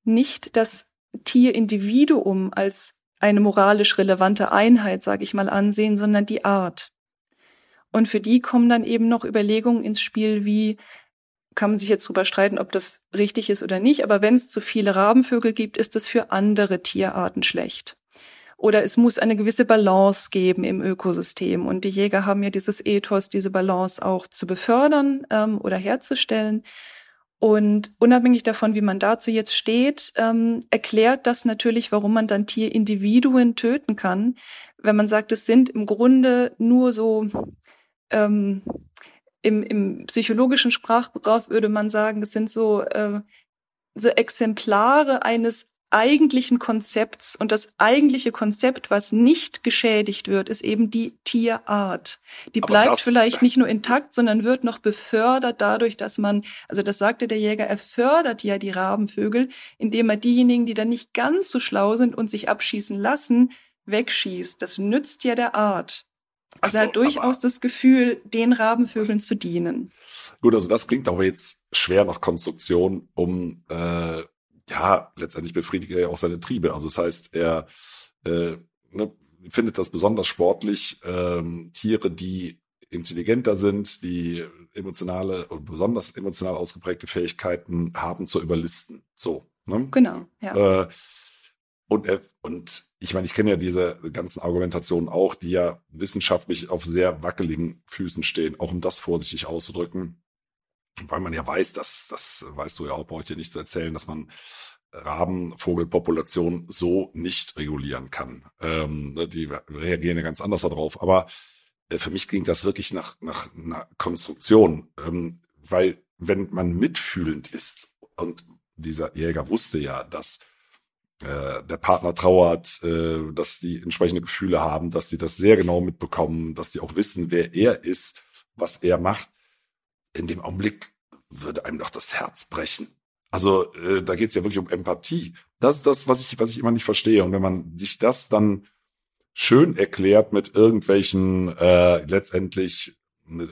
nicht das Tierindividuum als eine moralisch relevante Einheit, sage ich mal, ansehen, sondern die Art. Und für die kommen dann eben noch Überlegungen ins Spiel, wie kann man sich jetzt drüber streiten, ob das richtig ist oder nicht, aber wenn es zu viele Rabenvögel gibt, ist das für andere Tierarten schlecht. Oder es muss eine gewisse Balance geben im Ökosystem. Und die Jäger haben ja dieses Ethos, diese Balance auch zu befördern ähm, oder herzustellen. Und unabhängig davon, wie man dazu jetzt steht, ähm, erklärt das natürlich, warum man dann Tierindividuen töten kann. Wenn man sagt, es sind im Grunde nur so ähm, im, im psychologischen Sprachgebrauch würde man sagen, es sind so, äh, so Exemplare eines eigentlichen Konzepts und das eigentliche Konzept, was nicht geschädigt wird, ist eben die Tierart. Die Aber bleibt vielleicht nicht nur intakt, sondern wird noch befördert dadurch, dass man, also das sagte der Jäger, er fördert ja die Rabenvögel, indem er diejenigen, die dann nicht ganz so schlau sind und sich abschießen lassen, wegschießt. Das nützt ja der Art. Also so, er hat durchaus das Gefühl, den Rabenvögeln zu dienen. Gut, also das klingt aber jetzt schwer nach Konstruktion, um äh, ja, letztendlich befriedigt er ja auch seine Triebe. Also das heißt, er äh, ne, findet das besonders sportlich, ähm, Tiere, die intelligenter sind, die emotionale und besonders emotional ausgeprägte Fähigkeiten haben zu überlisten. So. Ne? Genau, ja. Äh, und, und ich meine, ich kenne ja diese ganzen Argumentationen auch, die ja wissenschaftlich auf sehr wackeligen Füßen stehen, auch um das vorsichtig auszudrücken weil man ja weiß, dass, das weißt du ja auch, brauche ich dir nicht zu erzählen, dass man Rabenvogelpopulation so nicht regulieren kann. Ähm, ne, die reagieren ja ganz anders darauf. Aber äh, für mich klingt das wirklich nach, nach einer Konstruktion, ähm, weil wenn man mitfühlend ist und dieser Jäger wusste ja, dass äh, der Partner trauert, äh, dass die entsprechende Gefühle haben, dass die das sehr genau mitbekommen, dass die auch wissen, wer er ist, was er macht, in dem Augenblick würde einem doch das Herz brechen. Also äh, da geht es ja wirklich um Empathie. Das ist das, was ich, was ich immer nicht verstehe. Und wenn man sich das dann schön erklärt mit irgendwelchen äh, letztendlich eine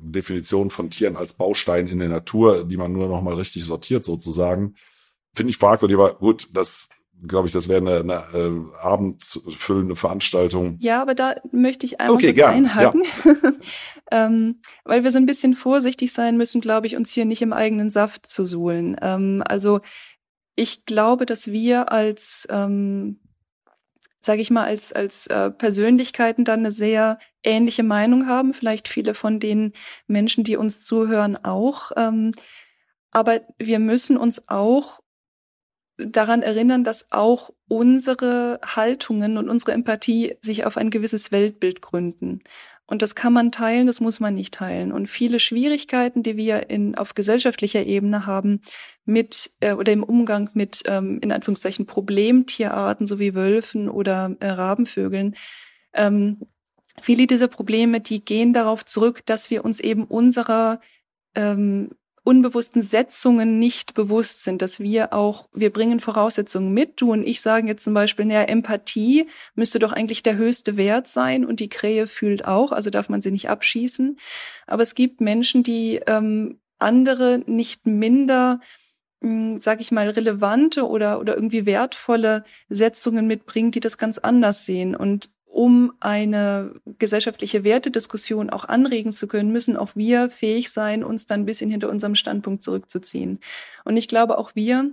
Definition von Tieren als Baustein in der Natur, die man nur noch mal richtig sortiert sozusagen, finde ich fragwürdig. Aber gut, das glaube ich, das wäre eine, eine äh, abendfüllende Veranstaltung. Ja, aber da möchte ich einmal okay, gern, einhaken, ja. ähm, weil wir so ein bisschen vorsichtig sein müssen, glaube ich, uns hier nicht im eigenen Saft zu suhlen. Ähm, also ich glaube, dass wir als ähm, sage ich mal, als, als äh, Persönlichkeiten dann eine sehr ähnliche Meinung haben, vielleicht viele von den Menschen, die uns zuhören, auch. Ähm, aber wir müssen uns auch daran erinnern, dass auch unsere Haltungen und unsere Empathie sich auf ein gewisses Weltbild gründen. Und das kann man teilen, das muss man nicht teilen. Und viele Schwierigkeiten, die wir in, auf gesellschaftlicher Ebene haben, mit äh, oder im Umgang mit ähm, in Anführungszeichen Problemtierarten, so wie Wölfen oder äh, Rabenvögeln, ähm, viele dieser Probleme, die gehen darauf zurück, dass wir uns eben unserer ähm, unbewussten Setzungen nicht bewusst sind, dass wir auch, wir bringen Voraussetzungen mit. Du und ich sagen jetzt zum Beispiel, naja, Empathie müsste doch eigentlich der höchste Wert sein und die Krähe fühlt auch, also darf man sie nicht abschießen. Aber es gibt Menschen, die ähm, andere nicht minder hm, sag ich mal, relevante oder, oder irgendwie wertvolle Setzungen mitbringen, die das ganz anders sehen. Und um eine gesellschaftliche Wertediskussion auch anregen zu können, müssen auch wir fähig sein, uns dann ein bisschen hinter unserem Standpunkt zurückzuziehen. Und ich glaube, auch wir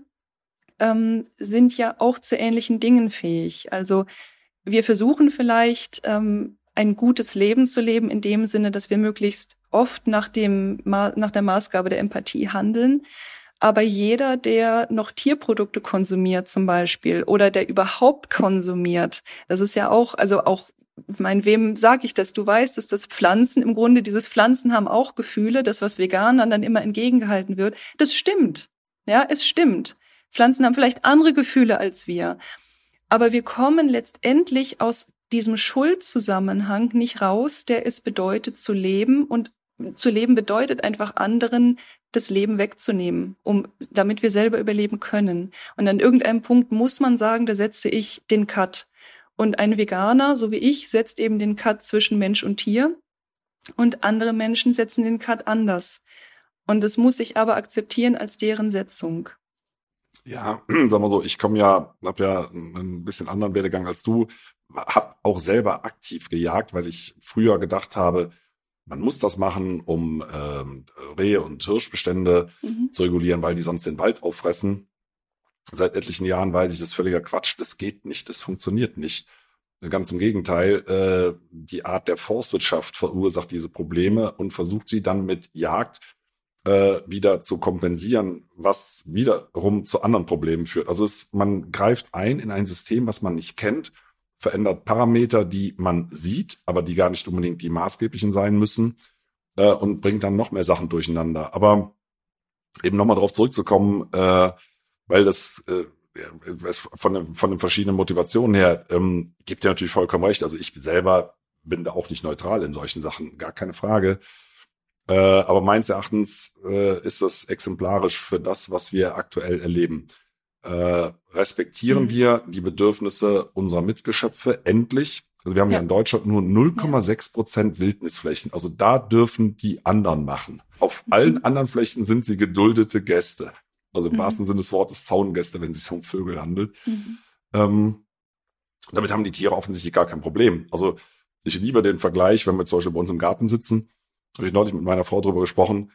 ähm, sind ja auch zu ähnlichen Dingen fähig. Also wir versuchen vielleicht ähm, ein gutes Leben zu leben in dem Sinne, dass wir möglichst oft nach dem nach der Maßgabe der Empathie handeln. Aber jeder, der noch Tierprodukte konsumiert zum Beispiel oder der überhaupt konsumiert, das ist ja auch, also auch mein, wem sage ich das? Du weißt, dass das Pflanzen im Grunde, dieses Pflanzen haben auch Gefühle, das, was Veganern dann immer entgegengehalten wird. Das stimmt. Ja, es stimmt. Pflanzen haben vielleicht andere Gefühle als wir. Aber wir kommen letztendlich aus diesem Schuldzusammenhang nicht raus, der es bedeutet zu leben und zu leben bedeutet einfach anderen das Leben wegzunehmen, um, damit wir selber überleben können. Und an irgendeinem Punkt muss man sagen, da setze ich den Cut. Und ein Veganer, so wie ich, setzt eben den Cut zwischen Mensch und Tier. Und andere Menschen setzen den Cut anders. Und das muss ich aber akzeptieren als deren Setzung. Ja, sag mal so, ich komme ja, habe ja ein bisschen anderen Werdegang als du, habe auch selber aktiv gejagt, weil ich früher gedacht habe, man muss das machen, um ähm, Rehe- und Hirschbestände mhm. zu regulieren, weil die sonst den Wald auffressen. Seit etlichen Jahren weiß ich, das ist völliger Quatsch. Das geht nicht, das funktioniert nicht. Ganz im Gegenteil, äh, die Art der Forstwirtschaft verursacht diese Probleme und versucht sie dann mit Jagd äh, wieder zu kompensieren, was wiederum zu anderen Problemen führt. Also es, man greift ein in ein System, was man nicht kennt verändert Parameter, die man sieht, aber die gar nicht unbedingt die maßgeblichen sein müssen äh, und bringt dann noch mehr Sachen durcheinander. Aber eben nochmal darauf zurückzukommen, äh, weil das äh, von, den, von den verschiedenen Motivationen her ähm, gibt ja natürlich vollkommen recht. Also ich selber bin da auch nicht neutral in solchen Sachen, gar keine Frage. Äh, aber meines Erachtens äh, ist das exemplarisch für das, was wir aktuell erleben äh, respektieren mhm. wir die Bedürfnisse unserer Mitgeschöpfe endlich. Also wir haben ja, ja in Deutschland nur 0,6 Prozent Wildnisflächen. Also da dürfen die anderen machen. Auf mhm. allen anderen Flächen sind sie geduldete Gäste. Also im mhm. wahrsten Sinne des Wortes Zaungäste, wenn es sich um Vögel handelt. Mhm. Ähm, damit haben die Tiere offensichtlich gar kein Problem. Also ich liebe den Vergleich, wenn wir zum Beispiel bei uns im Garten sitzen, habe ich neulich mit meiner Frau drüber gesprochen,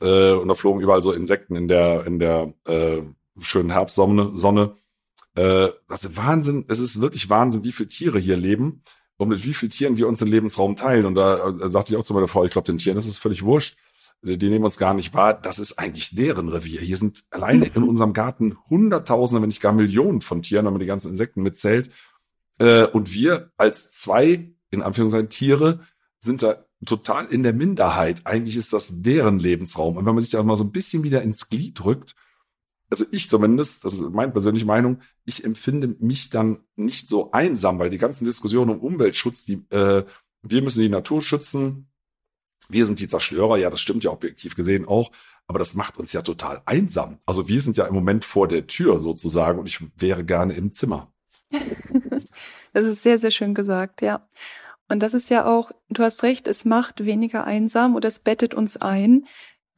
äh, und da flogen überall so Insekten in der, in der äh, schönen Herbstsonne, Sonne. Äh, das ist Wahnsinn, es ist wirklich Wahnsinn, wie viele Tiere hier leben und mit wie vielen Tieren wir uns den Lebensraum teilen. Und da äh, sagte ich auch zu meiner Frau, ich glaube, den Tieren das ist völlig wurscht. Die nehmen uns gar nicht wahr. Das ist eigentlich deren Revier. Hier sind alleine in unserem Garten Hunderttausende, wenn nicht gar Millionen von Tieren, wenn man die ganzen Insekten mitzählt. Äh, und wir als zwei, in Anführungszeichen, Tiere sind da total in der Minderheit. Eigentlich ist das deren Lebensraum. Und wenn man sich da mal so ein bisschen wieder ins Glied drückt, also ich zumindest, das ist meine persönliche Meinung, ich empfinde mich dann nicht so einsam, weil die ganzen Diskussionen um Umweltschutz, die äh, wir müssen die Natur schützen, wir sind die Zerstörer, ja, das stimmt ja objektiv gesehen auch, aber das macht uns ja total einsam. Also wir sind ja im Moment vor der Tür sozusagen und ich wäre gerne im Zimmer. das ist sehr, sehr schön gesagt, ja. Und das ist ja auch, du hast recht, es macht weniger einsam oder es bettet uns ein,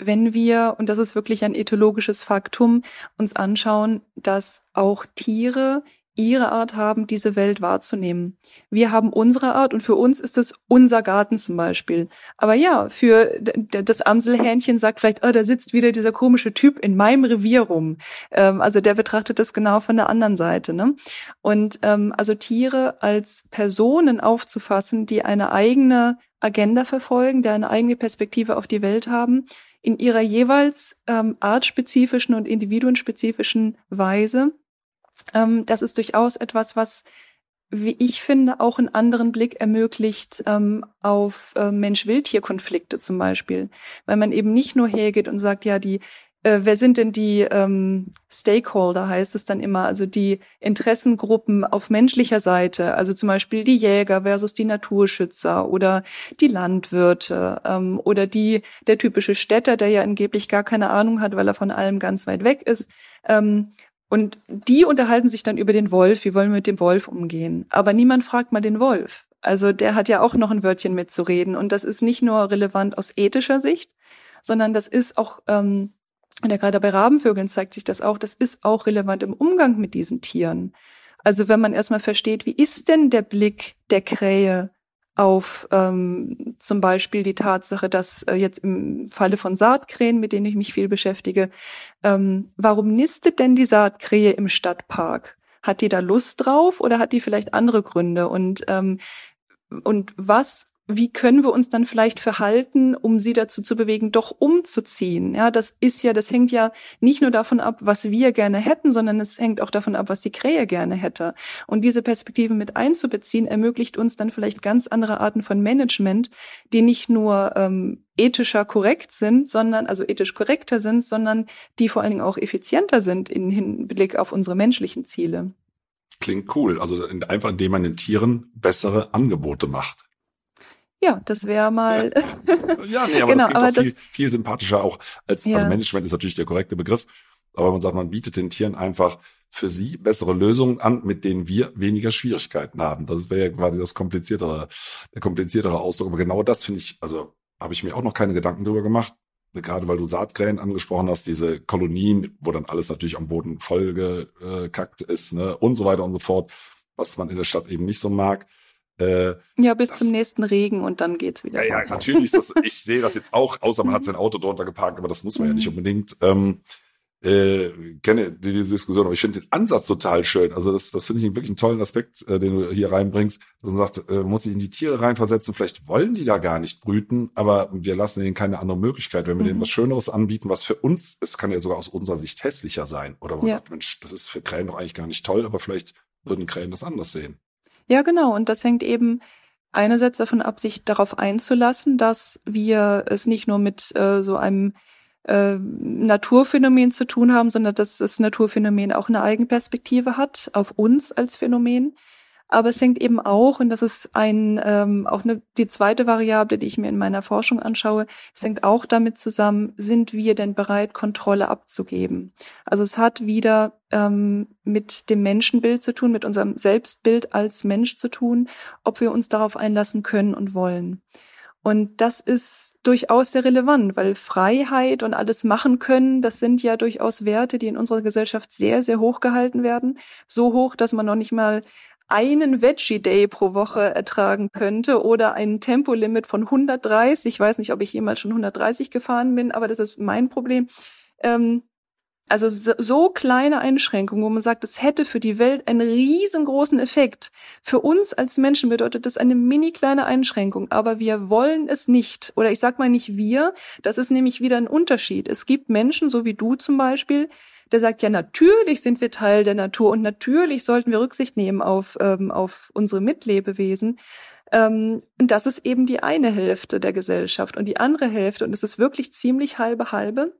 wenn wir, und das ist wirklich ein ethologisches Faktum, uns anschauen, dass auch Tiere ihre Art haben, diese Welt wahrzunehmen. Wir haben unsere Art und für uns ist es unser Garten zum Beispiel. Aber ja, für das Amselhähnchen sagt vielleicht, oh, da sitzt wieder dieser komische Typ in meinem Revier rum. Ähm, also der betrachtet das genau von der anderen Seite. Ne? Und ähm, also Tiere als Personen aufzufassen, die eine eigene Agenda verfolgen, die eine eigene Perspektive auf die Welt haben, in ihrer jeweils ähm, artspezifischen und individuenspezifischen Weise. Ähm, das ist durchaus etwas, was, wie ich finde, auch einen anderen Blick ermöglicht ähm, auf äh, Mensch-Wildtier-Konflikte zum Beispiel. Weil man eben nicht nur hergeht und sagt, ja, die äh, wer sind denn die ähm, Stakeholder, heißt es dann immer, also die Interessengruppen auf menschlicher Seite, also zum Beispiel die Jäger versus die Naturschützer oder die Landwirte ähm, oder die der typische Städter, der ja angeblich gar keine Ahnung hat, weil er von allem ganz weit weg ist. Ähm, und die unterhalten sich dann über den Wolf, wie wollen wir mit dem Wolf umgehen. Aber niemand fragt mal den Wolf. Also der hat ja auch noch ein Wörtchen mitzureden. Und das ist nicht nur relevant aus ethischer Sicht, sondern das ist auch ähm, und ja gerade bei Rabenvögeln zeigt sich das auch, das ist auch relevant im Umgang mit diesen Tieren. Also wenn man erstmal versteht, wie ist denn der Blick der Krähe auf ähm, zum Beispiel die Tatsache, dass äh, jetzt im Falle von Saatkrähen, mit denen ich mich viel beschäftige, ähm, warum nistet denn die Saatkrähe im Stadtpark? Hat die da Lust drauf oder hat die vielleicht andere Gründe? Und ähm, und was wie können wir uns dann vielleicht verhalten, um sie dazu zu bewegen, doch umzuziehen? Ja, das ist ja, das hängt ja nicht nur davon ab, was wir gerne hätten, sondern es hängt auch davon ab, was die Krähe gerne hätte. Und diese Perspektive mit einzubeziehen, ermöglicht uns dann vielleicht ganz andere Arten von Management, die nicht nur ähm, ethischer korrekt sind, sondern, also ethisch korrekter sind, sondern die vor allen Dingen auch effizienter sind im Hinblick auf unsere menschlichen Ziele. Klingt cool. Also einfach, indem man den Tieren bessere Angebote macht. Ja, das wäre mal. ja, nee, aber genau, das klingt aber viel, viel sympathischer auch als, ja. also Management ist natürlich der korrekte Begriff. Aber man sagt, man bietet den Tieren einfach für sie bessere Lösungen an, mit denen wir weniger Schwierigkeiten haben. Das wäre ja quasi das kompliziertere, der kompliziertere Ausdruck. Aber genau das finde ich, also habe ich mir auch noch keine Gedanken drüber gemacht. Gerade weil du Saatkrähen angesprochen hast, diese Kolonien, wo dann alles natürlich am Boden vollgekackt ist, ne, und so weiter und so fort, was man in der Stadt eben nicht so mag. Äh, ja, bis das, zum nächsten Regen und dann geht's wieder. Ja, ja, natürlich. Das, ich sehe das jetzt auch, außer man hat sein Auto drunter geparkt, aber das muss man ja nicht mhm. unbedingt. Ähm, äh, kenne diese Diskussion, aber ich finde den Ansatz total schön. Also das, das finde ich wirklich einen tollen Aspekt, äh, den du hier reinbringst. Du sagst, äh, muss ich in die Tiere reinversetzen, vielleicht wollen die da gar nicht brüten, aber wir lassen ihnen keine andere Möglichkeit. Wenn wir mhm. denen was Schöneres anbieten, was für uns, es kann ja sogar aus unserer Sicht hässlicher sein. Oder man ja. sagt, Mensch, das ist für Krähen doch eigentlich gar nicht toll, aber vielleicht würden Krähen das anders sehen. Ja, genau. Und das hängt eben einerseits davon ab, sich darauf einzulassen, dass wir es nicht nur mit äh, so einem äh, Naturphänomen zu tun haben, sondern dass das Naturphänomen auch eine Eigenperspektive hat auf uns als Phänomen. Aber es hängt eben auch, und das ist ein ähm, auch eine, die zweite Variable, die ich mir in meiner Forschung anschaue, es hängt auch damit zusammen, sind wir denn bereit, Kontrolle abzugeben? Also es hat wieder ähm, mit dem Menschenbild zu tun, mit unserem Selbstbild als Mensch zu tun, ob wir uns darauf einlassen können und wollen. Und das ist durchaus sehr relevant, weil Freiheit und alles machen können, das sind ja durchaus Werte, die in unserer Gesellschaft sehr, sehr hoch gehalten werden. So hoch, dass man noch nicht mal einen Veggie Day pro Woche ertragen könnte oder ein Tempolimit von 130. Ich weiß nicht, ob ich jemals schon 130 gefahren bin, aber das ist mein Problem. Ähm, also so, so kleine Einschränkungen, wo man sagt, es hätte für die Welt einen riesengroßen Effekt. Für uns als Menschen bedeutet das eine mini kleine Einschränkung, aber wir wollen es nicht. Oder ich sag mal nicht wir, das ist nämlich wieder ein Unterschied. Es gibt Menschen, so wie du zum Beispiel, der sagt, ja, natürlich sind wir Teil der Natur und natürlich sollten wir Rücksicht nehmen auf, ähm, auf unsere Mitlebewesen. Ähm, und das ist eben die eine Hälfte der Gesellschaft. Und die andere Hälfte, und es ist wirklich ziemlich halbe halbe,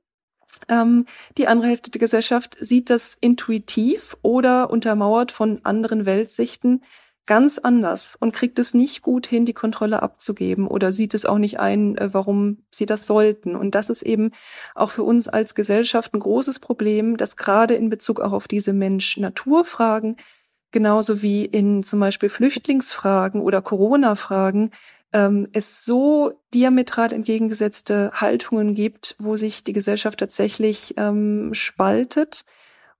ähm, die andere Hälfte der Gesellschaft sieht das intuitiv oder untermauert von anderen Weltsichten ganz anders und kriegt es nicht gut hin, die Kontrolle abzugeben oder sieht es auch nicht ein, äh, warum sie das sollten. Und das ist eben auch für uns als Gesellschaft ein großes Problem, dass gerade in Bezug auch auf diese Mensch-Natur-Fragen, genauso wie in zum Beispiel Flüchtlingsfragen oder Corona-Fragen, ähm, es so diametral entgegengesetzte Haltungen gibt, wo sich die Gesellschaft tatsächlich ähm, spaltet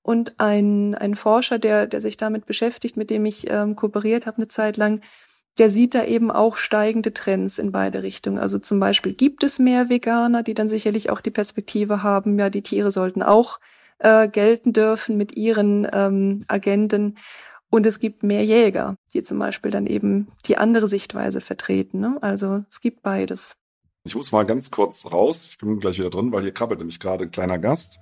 Und ein, ein Forscher, der, der sich damit beschäftigt, mit dem ich ähm, kooperiert habe eine Zeit lang, der sieht da eben auch steigende Trends in beide Richtungen. Also zum Beispiel gibt es mehr Veganer, die dann sicherlich auch die Perspektive haben, ja, die Tiere sollten auch äh, gelten dürfen mit ihren ähm, Agenten. Und es gibt mehr Jäger, die zum Beispiel dann eben die andere Sichtweise vertreten. Ne? Also es gibt beides. Ich muss mal ganz kurz raus. Ich bin gleich wieder drin, weil hier krabbelt nämlich gerade ein kleiner Gast.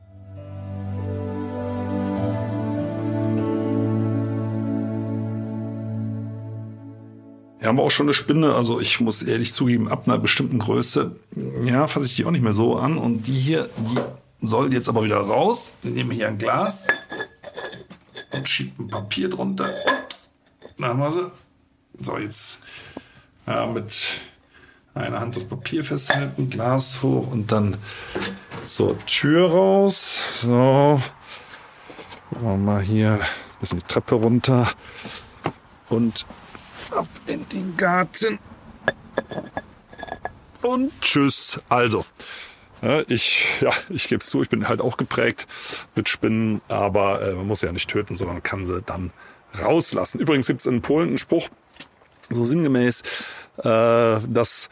Wir haben auch schon eine Spinne, also ich muss ehrlich zugeben, ab einer bestimmten Größe, ja, fasse ich die auch nicht mehr so an. Und die hier, die soll jetzt aber wieder raus. Wir nehmen hier ein Glas und schieben ein Papier drunter. Ups, da haben wir sie. So, jetzt ja, mit einer Hand das Papier festhalten, Glas hoch und dann zur Tür raus. So, machen wir mal hier ein bisschen die Treppe runter und ab in den Garten. Und tschüss. Also, ich, ja, ich gebe es zu, ich bin halt auch geprägt mit Spinnen, aber äh, man muss sie ja nicht töten, sondern kann sie dann rauslassen. Übrigens gibt es in Polen einen Spruch, so sinngemäß, äh, dass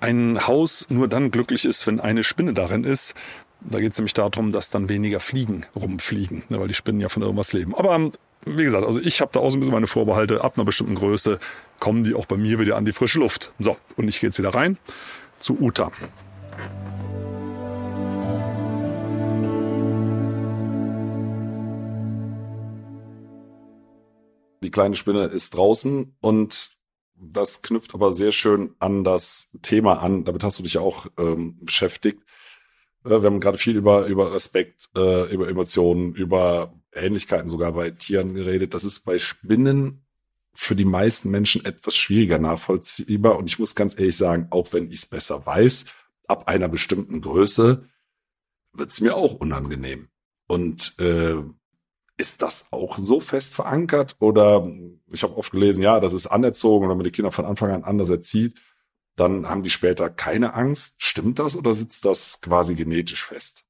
ein Haus nur dann glücklich ist, wenn eine Spinne darin ist. Da geht es nämlich darum, dass dann weniger Fliegen rumfliegen, ne, weil die Spinnen ja von irgendwas leben. Aber wie gesagt, also ich habe da auch so ein bisschen meine Vorbehalte. Ab einer bestimmten Größe kommen die auch bei mir wieder an die frische Luft. So, und ich gehe jetzt wieder rein zu Uta. Die kleine Spinne ist draußen und das knüpft aber sehr schön an das Thema an. Damit hast du dich ja auch ähm, beschäftigt. Äh, wir haben gerade viel über, über Respekt, äh, über Emotionen, über Ähnlichkeiten sogar bei Tieren geredet. Das ist bei Spinnen für die meisten Menschen etwas schwieriger nachvollziehbar. Und ich muss ganz ehrlich sagen, auch wenn ich es besser weiß, ab einer bestimmten Größe wird es mir auch unangenehm. Und äh, ist das auch so fest verankert? Oder ich habe oft gelesen, ja, das ist anerzogen wenn man die Kinder von Anfang an anders erzieht, dann haben die später keine Angst. Stimmt das oder sitzt das quasi genetisch fest?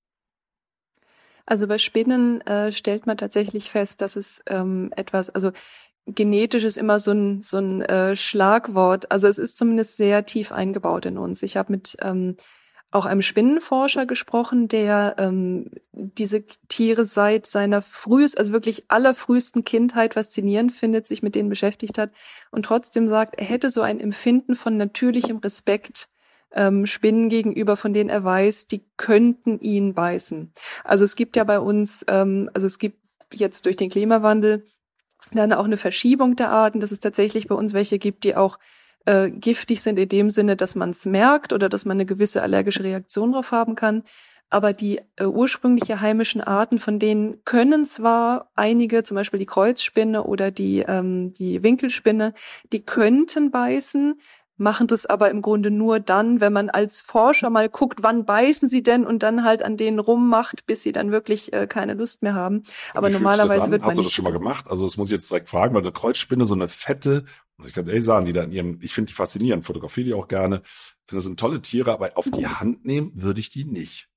Also bei Spinnen äh, stellt man tatsächlich fest, dass es ähm, etwas, also genetisch ist immer so ein, so ein äh, Schlagwort. Also es ist zumindest sehr tief eingebaut in uns. Ich habe mit ähm, auch einem Spinnenforscher gesprochen, der ähm, diese Tiere seit seiner frühest, also wirklich allerfrühesten Kindheit faszinierend findet, sich mit denen beschäftigt hat und trotzdem sagt, er hätte so ein Empfinden von natürlichem Respekt ähm, Spinnen gegenüber, von denen er weiß, die könnten ihn beißen. Also es gibt ja bei uns, ähm, also es gibt jetzt durch den Klimawandel dann auch eine Verschiebung der Arten, dass es tatsächlich bei uns welche gibt, die auch äh, giftig sind in dem Sinne, dass man es merkt oder dass man eine gewisse allergische Reaktion drauf haben kann. Aber die äh, ursprüngliche heimischen Arten, von denen können zwar einige, zum Beispiel die Kreuzspinne oder die, ähm, die Winkelspinne, die könnten beißen, machen das aber im Grunde nur dann, wenn man als Forscher mal guckt, wann beißen sie denn und dann halt an denen rummacht, bis sie dann wirklich äh, keine Lust mehr haben. Aber normalerweise wird man Hast du das schon mal gemacht? Also das muss ich jetzt direkt fragen, weil eine Kreuzspinne so eine fette, muss ich ganz ehrlich sagen, die da in ihrem, ich finde die faszinierend, fotografiere die auch gerne. Ich finde, das sind tolle Tiere, aber auf die Hand nehmen würde ich die nicht.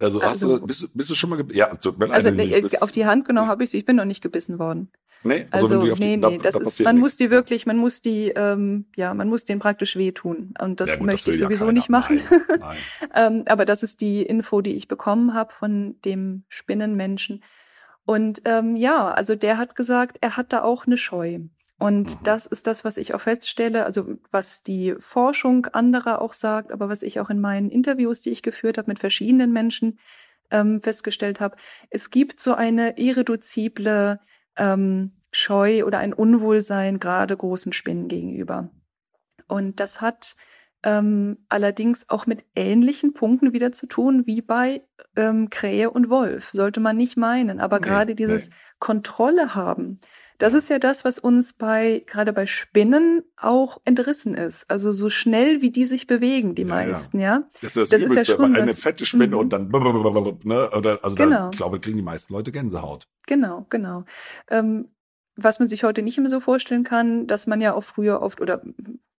Also, also hast du, also bist, du, bist du schon mal, ja, tut mir leid. Also äh, auf die Hand genommen habe ich sie, ich bin noch nicht gebissen worden. Nee, also, also nee, die, nee, da, das da ist, man nichts. muss die wirklich, man muss die, ähm, ja, man muss denen praktisch wehtun. Und das ja, gut, möchte das ich sowieso ja nicht machen. Nein, nein. ähm, aber das ist die Info, die ich bekommen habe von dem Spinnenmenschen. Und ähm, ja, also der hat gesagt, er hat da auch eine Scheu. Und mhm. das ist das, was ich auch feststelle, also was die Forschung anderer auch sagt, aber was ich auch in meinen Interviews, die ich geführt habe mit verschiedenen Menschen, ähm, festgestellt habe. Es gibt so eine irreduzible ähm, Scheu oder ein Unwohlsein gerade großen Spinnen gegenüber. Und das hat ähm, allerdings auch mit ähnlichen Punkten wieder zu tun wie bei ähm, Krähe und Wolf. Sollte man nicht meinen. Aber nee, gerade dieses nee. Kontrolle haben, das ist ja das, was uns bei, gerade bei Spinnen auch entrissen ist. Also so schnell, wie die sich bewegen, die ja, meisten, ja. ja? Das ist das, das Übelste, ist ja schon eine fette Spinne mhm. und dann, ne, oder, also genau. da, ich glaube, kriegen die meisten Leute Gänsehaut. Genau, genau. Ähm, was man sich heute nicht mehr so vorstellen kann, dass man ja auch früher oft oder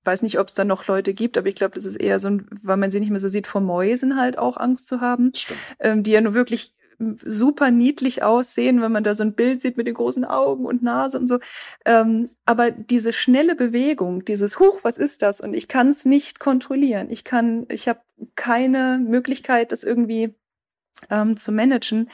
weiß nicht, ob es da noch Leute gibt, aber ich glaube, das ist eher so, ein, weil man sie nicht mehr so sieht, vor Mäusen halt auch Angst zu haben, ähm, die ja nur wirklich super niedlich aussehen, wenn man da so ein Bild sieht mit den großen Augen und Nase und so. Ähm, aber diese schnelle Bewegung, dieses Huch, was ist das? Und ich kann es nicht kontrollieren. Ich kann, ich habe keine Möglichkeit, das irgendwie ähm, zu managen.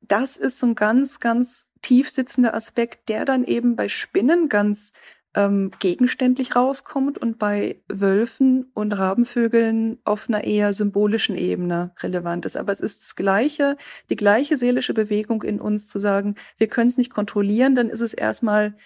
Das ist so ein ganz, ganz tief sitzender Aspekt, der dann eben bei Spinnen ganz ähm, gegenständlich rauskommt und bei Wölfen und Rabenvögeln auf einer eher symbolischen Ebene relevant ist. Aber es ist das gleiche, die gleiche seelische Bewegung in uns zu sagen, wir können es nicht kontrollieren, dann ist es erstmal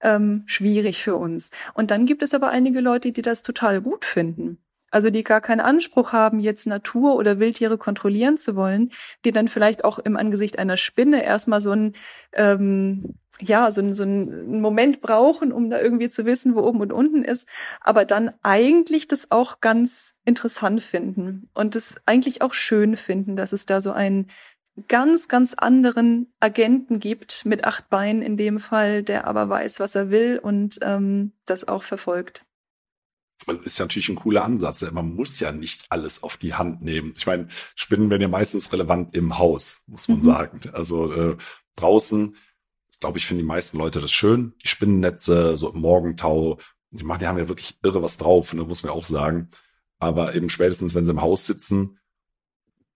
ähm, schwierig für uns. Und dann gibt es aber einige Leute, die das total gut finden also die gar keinen Anspruch haben, jetzt Natur oder Wildtiere kontrollieren zu wollen, die dann vielleicht auch im Angesicht einer Spinne erstmal so ein ähm, ja, so, so einen Moment brauchen, um da irgendwie zu wissen, wo oben und unten ist, aber dann eigentlich das auch ganz interessant finden und es eigentlich auch schön finden, dass es da so einen ganz, ganz anderen Agenten gibt, mit acht Beinen in dem Fall, der aber weiß, was er will und ähm, das auch verfolgt ist ja natürlich ein cooler Ansatz. Man muss ja nicht alles auf die Hand nehmen. Ich meine, Spinnen werden ja meistens relevant im Haus, muss man mhm. sagen. Also äh, draußen, glaube ich, finden die meisten Leute das schön. Die Spinnennetze, so im Morgentau, die, machen, die haben ja wirklich irre was drauf, ne, muss man auch sagen. Aber eben spätestens, wenn sie im Haus sitzen,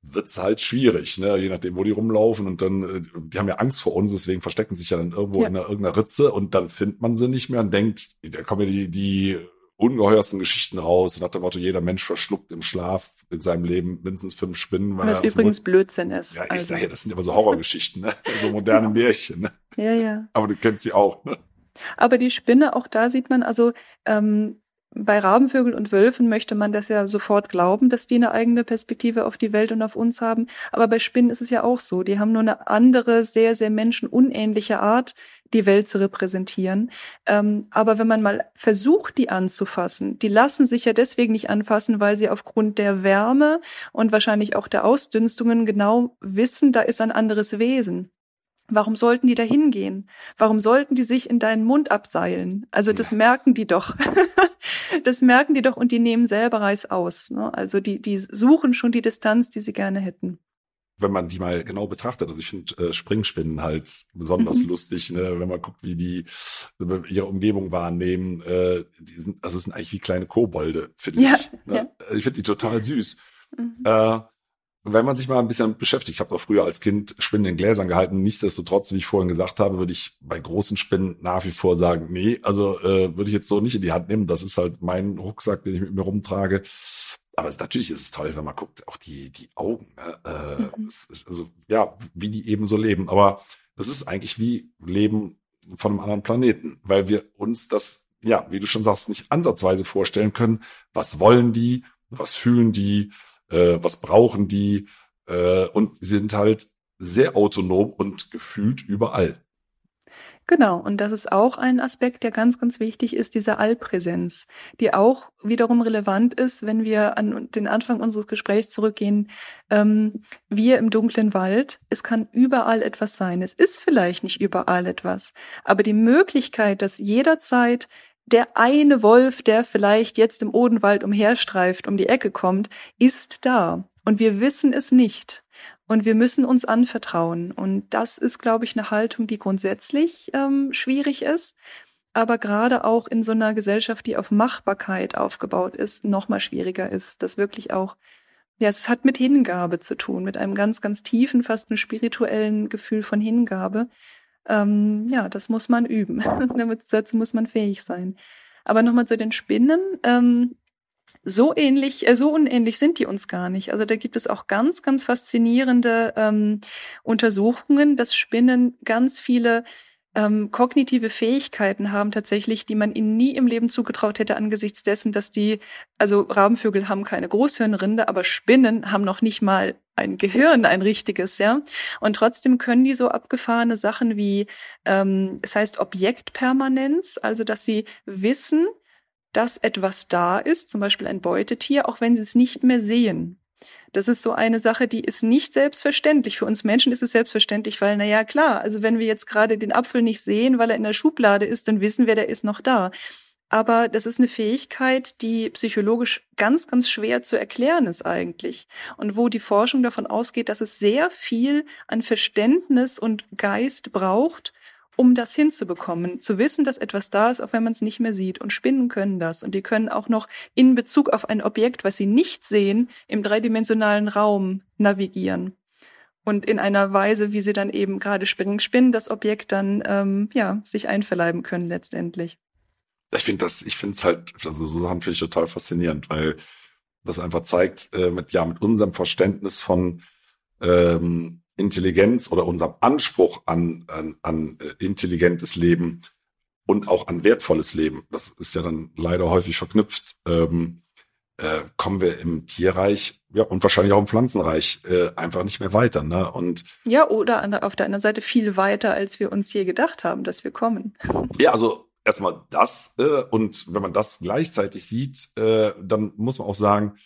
wird's halt schwierig, ne? je nachdem, wo die rumlaufen. Und dann, äh, die haben ja Angst vor uns, deswegen verstecken sich ja dann irgendwo ja. in einer, irgendeiner Ritze und dann findet man sie nicht mehr und denkt, da kommen ja die, die ungeheuersten Geschichten raus, nach dem Motto, jeder Mensch verschluckt im Schlaf in seinem Leben mindestens fünf Spinnen. Was übrigens Blödsinn ist. Ja, ich also. sage ja, das sind immer so Horrorgeschichten, ne? so moderne Märchen. Ne? Ja, ja. Aber du kennst sie auch. Ne? Aber die Spinne, auch da sieht man, also ähm, bei Rabenvögeln und Wölfen möchte man das ja sofort glauben, dass die eine eigene Perspektive auf die Welt und auf uns haben. Aber bei Spinnen ist es ja auch so. Die haben nur eine andere, sehr, sehr menschenunähnliche Art, die Welt zu repräsentieren. Ähm, aber wenn man mal versucht, die anzufassen, die lassen sich ja deswegen nicht anfassen, weil sie aufgrund der Wärme und wahrscheinlich auch der Ausdünstungen genau wissen, da ist ein anderes Wesen. Warum sollten die da hingehen? Warum sollten die sich in deinen Mund abseilen? Also das ja. merken die doch. das merken die doch und die nehmen selber Reis aus. Ne? Also die, die suchen schon die Distanz, die sie gerne hätten wenn man die mal genau betrachtet. Also ich finde äh, Springspinnen halt besonders mhm. lustig, ne? wenn man guckt, wie die ihre Umgebung wahrnehmen. Äh, die sind, also es sind eigentlich wie kleine Kobolde, finde ja, ich. Ne? Ja. Ich finde die total süß. Mhm. Äh, wenn man sich mal ein bisschen beschäftigt, ich habe auch früher als Kind Spinnen in Gläsern gehalten. Nichtsdestotrotz, wie ich vorhin gesagt habe, würde ich bei großen Spinnen nach wie vor sagen, nee, also äh, würde ich jetzt so nicht in die Hand nehmen. Das ist halt mein Rucksack, den ich mit mir rumtrage aber es, natürlich ist es toll, wenn man guckt, auch die, die Augen, ne? äh, mhm. also ja, wie die eben so leben. Aber das ist eigentlich wie Leben von einem anderen Planeten, weil wir uns das, ja, wie du schon sagst, nicht ansatzweise vorstellen können. Was wollen die? Was fühlen die? Äh, was brauchen die? Äh, und sie sind halt sehr autonom und gefühlt überall. Genau, und das ist auch ein Aspekt, der ganz, ganz wichtig ist, diese Allpräsenz, die auch wiederum relevant ist, wenn wir an den Anfang unseres Gesprächs zurückgehen. Ähm, wir im dunklen Wald, es kann überall etwas sein. Es ist vielleicht nicht überall etwas, aber die Möglichkeit, dass jederzeit der eine Wolf, der vielleicht jetzt im Odenwald umherstreift, um die Ecke kommt, ist da. Und wir wissen es nicht. Und wir müssen uns anvertrauen. Und das ist, glaube ich, eine Haltung, die grundsätzlich ähm, schwierig ist, aber gerade auch in so einer Gesellschaft, die auf Machbarkeit aufgebaut ist, noch mal schwieriger ist. Das wirklich auch, ja, es hat mit Hingabe zu tun, mit einem ganz, ganz tiefen, fast einem spirituellen Gefühl von Hingabe. Ähm, ja, das muss man üben. Dazu muss man fähig sein. Aber nochmal zu den Spinnen. Ähm, so ähnlich, äh, so unähnlich sind die uns gar nicht. Also da gibt es auch ganz, ganz faszinierende ähm, Untersuchungen, dass Spinnen ganz viele ähm, kognitive Fähigkeiten haben tatsächlich, die man ihnen nie im Leben zugetraut hätte angesichts dessen, dass die, also Rabenvögel haben keine Großhirnrinde, aber Spinnen haben noch nicht mal ein Gehirn, ein richtiges, ja. Und trotzdem können die so abgefahrene Sachen wie, ähm, es heißt Objektpermanenz, also dass sie wissen, dass etwas da ist, zum Beispiel ein Beutetier, auch wenn sie es nicht mehr sehen. Das ist so eine Sache, die ist nicht selbstverständlich. Für uns Menschen ist es selbstverständlich, weil, na ja, klar, also wenn wir jetzt gerade den Apfel nicht sehen, weil er in der Schublade ist, dann wissen wir, der ist noch da. aber das ist eine Fähigkeit, die psychologisch ganz, ganz schwer zu erklären ist eigentlich. Und wo die Forschung davon ausgeht, dass es sehr viel an Verständnis und Geist braucht, um das hinzubekommen, zu wissen, dass etwas da ist, auch wenn man es nicht mehr sieht. Und Spinnen können das. Und die können auch noch in Bezug auf ein Objekt, was sie nicht sehen, im dreidimensionalen Raum navigieren. Und in einer Weise, wie sie dann eben gerade Spinnen, Spinnen das Objekt dann ähm, ja sich einverleiben können letztendlich ich finde das, ich finde es halt, also so Sachen finde ich total faszinierend, weil das einfach zeigt, äh, mit ja, mit unserem Verständnis von ähm, Intelligenz oder unserem Anspruch an, an, an äh, intelligentes Leben und auch an wertvolles Leben, das ist ja dann leider häufig verknüpft, ähm, äh, kommen wir im Tierreich ja, und wahrscheinlich auch im Pflanzenreich äh, einfach nicht mehr weiter. Ne? Und ja, oder an, auf der anderen Seite viel weiter, als wir uns je gedacht haben, dass wir kommen. Ja, also erstmal das äh, und wenn man das gleichzeitig sieht, äh, dann muss man auch sagen,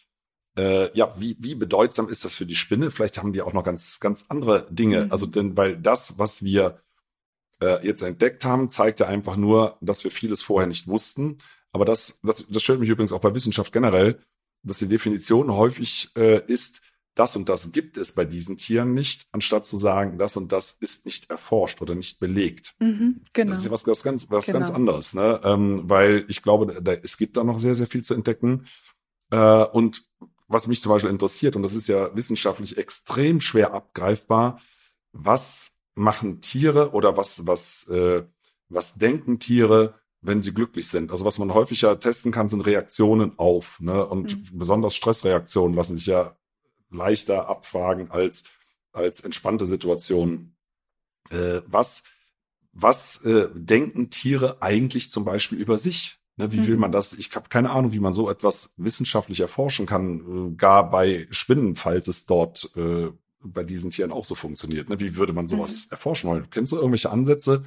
äh, ja, wie, wie bedeutsam ist das für die Spinne? Vielleicht haben die auch noch ganz, ganz andere Dinge. Mhm. Also denn, weil das, was wir äh, jetzt entdeckt haben, zeigt ja einfach nur, dass wir vieles vorher nicht wussten. Aber das, das, das stört mich übrigens auch bei Wissenschaft generell, dass die Definition häufig äh, ist, das und das gibt es bei diesen Tieren nicht, anstatt zu sagen, das und das ist nicht erforscht oder nicht belegt. Mhm, genau. Das ist ja was, was ganz, was genau. ganz anderes, ne? Ähm, weil ich glaube, da, es gibt da noch sehr, sehr viel zu entdecken. Äh, und was mich zum Beispiel interessiert, und das ist ja wissenschaftlich extrem schwer abgreifbar, was machen Tiere oder was, was, äh, was denken Tiere, wenn sie glücklich sind. Also was man häufiger testen kann, sind Reaktionen auf. Ne? Und mhm. besonders Stressreaktionen lassen sich ja leichter abfragen als, als entspannte Situationen. Äh, was was äh, denken Tiere eigentlich zum Beispiel über sich? Ne, wie will mhm. man das? Ich habe keine Ahnung, wie man so etwas wissenschaftlich erforschen kann, äh, gar bei Spinnen, falls es dort äh, bei diesen Tieren auch so funktioniert. Ne? Wie würde man sowas mhm. erforschen wollen? Kennst du irgendwelche Ansätze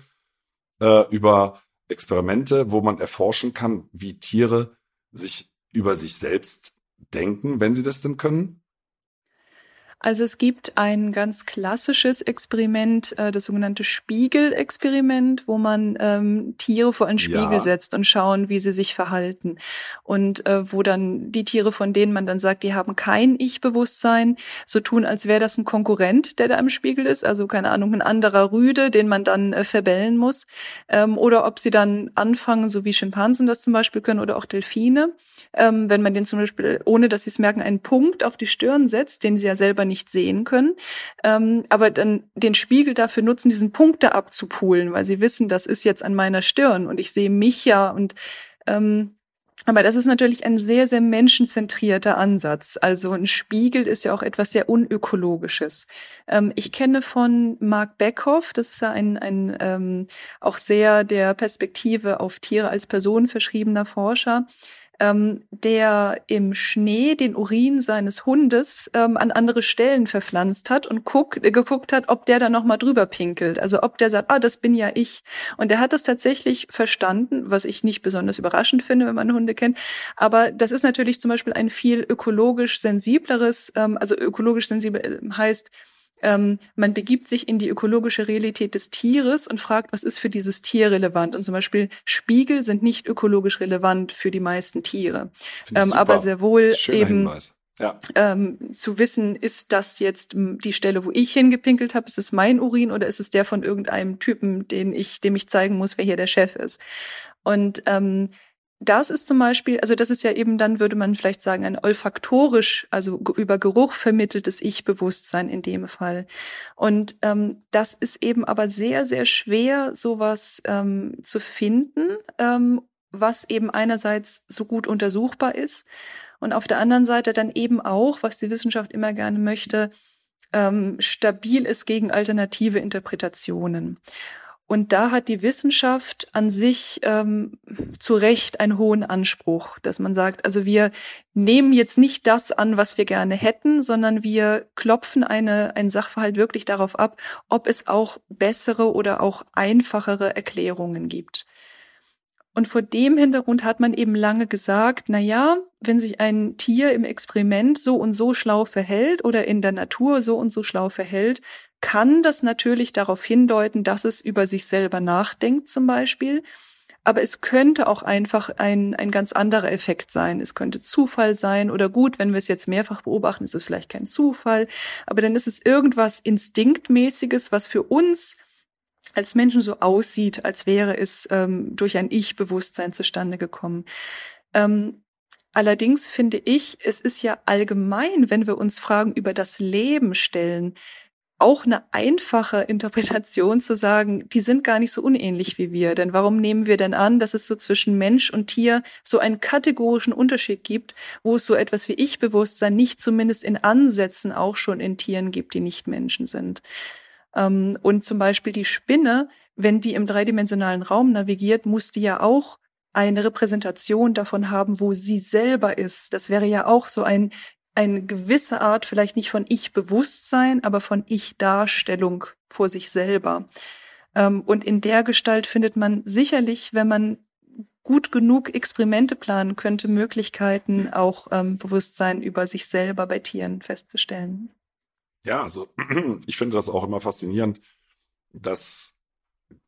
äh, über Experimente, wo man erforschen kann, wie Tiere sich über sich selbst denken, wenn sie das denn können? Also es gibt ein ganz klassisches Experiment, äh, das sogenannte Spiegelexperiment, wo man ähm, Tiere vor einen Spiegel ja. setzt und schauen, wie sie sich verhalten. Und äh, wo dann die Tiere, von denen man dann sagt, die haben kein Ich-Bewusstsein, so tun, als wäre das ein Konkurrent, der da im Spiegel ist, also keine Ahnung, ein anderer Rüde, den man dann äh, verbellen muss. Ähm, oder ob sie dann anfangen, so wie Schimpansen das zum Beispiel können oder auch Delfine, ähm, wenn man den zum Beispiel, ohne dass sie es merken, einen Punkt auf die Stirn setzt, den sie ja selber nicht sehen können, ähm, aber dann den Spiegel dafür nutzen, diesen Punkt da abzupulen, weil sie wissen, das ist jetzt an meiner Stirn und ich sehe mich ja und ähm, aber das ist natürlich ein sehr, sehr menschenzentrierter Ansatz. Also ein Spiegel ist ja auch etwas sehr unökologisches. Ähm, ich kenne von Mark Beckhoff, das ist ja ein, ein ähm, auch sehr der Perspektive auf Tiere als Person verschriebener Forscher, ähm, der im Schnee den Urin seines Hundes ähm, an andere Stellen verpflanzt hat und guck, äh, geguckt hat, ob der da nochmal drüber pinkelt. Also ob der sagt, ah, das bin ja ich. Und er hat das tatsächlich verstanden, was ich nicht besonders überraschend finde, wenn man Hunde kennt. Aber das ist natürlich zum Beispiel ein viel ökologisch sensibleres, ähm, also ökologisch sensibel äh, heißt, ähm, man begibt sich in die ökologische Realität des Tieres und fragt, was ist für dieses Tier relevant. Und zum Beispiel Spiegel sind nicht ökologisch relevant für die meisten Tiere, ähm, aber sehr wohl eben Hinweis. Ja. Ähm, zu wissen, ist das jetzt die Stelle, wo ich hingepinkelt habe, ist es mein Urin oder ist es der von irgendeinem Typen, den ich, dem ich zeigen muss, wer hier der Chef ist. Und ähm, das ist zum Beispiel, also das ist ja eben dann, würde man vielleicht sagen, ein olfaktorisch, also über Geruch vermitteltes Ich-Bewusstsein in dem Fall. Und ähm, das ist eben aber sehr, sehr schwer, sowas ähm, zu finden, ähm, was eben einerseits so gut untersuchbar ist und auf der anderen Seite dann eben auch, was die Wissenschaft immer gerne möchte, ähm, stabil ist gegen alternative Interpretationen. Und da hat die Wissenschaft an sich ähm, zu Recht einen hohen Anspruch, dass man sagt, also wir nehmen jetzt nicht das an, was wir gerne hätten, sondern wir klopfen eine, einen Sachverhalt wirklich darauf ab, ob es auch bessere oder auch einfachere Erklärungen gibt. Und vor dem Hintergrund hat man eben lange gesagt, na ja, wenn sich ein Tier im Experiment so und so schlau verhält oder in der Natur so und so schlau verhält, kann das natürlich darauf hindeuten, dass es über sich selber nachdenkt zum Beispiel. Aber es könnte auch einfach ein, ein ganz anderer Effekt sein. Es könnte Zufall sein oder gut, wenn wir es jetzt mehrfach beobachten, ist es vielleicht kein Zufall. Aber dann ist es irgendwas Instinktmäßiges, was für uns als Menschen so aussieht, als wäre es ähm, durch ein Ich-Bewusstsein zustande gekommen. Ähm, allerdings finde ich, es ist ja allgemein, wenn wir uns Fragen über das Leben stellen, auch eine einfache Interpretation zu sagen, die sind gar nicht so unähnlich wie wir. Denn warum nehmen wir denn an, dass es so zwischen Mensch und Tier so einen kategorischen Unterschied gibt, wo es so etwas wie Ich-Bewusstsein nicht zumindest in Ansätzen auch schon in Tieren gibt, die nicht Menschen sind? Ähm, und zum Beispiel die Spinne, wenn die im dreidimensionalen Raum navigiert, muss die ja auch eine Repräsentation davon haben, wo sie selber ist. Das wäre ja auch so ein eine gewisse Art, vielleicht nicht von Ich-Bewusstsein, aber von Ich-Darstellung vor sich selber. Ähm, und in der Gestalt findet man sicherlich, wenn man gut genug Experimente planen könnte, Möglichkeiten, auch ähm, Bewusstsein über sich selber bei Tieren festzustellen. Ja, also ich finde das auch immer faszinierend, dass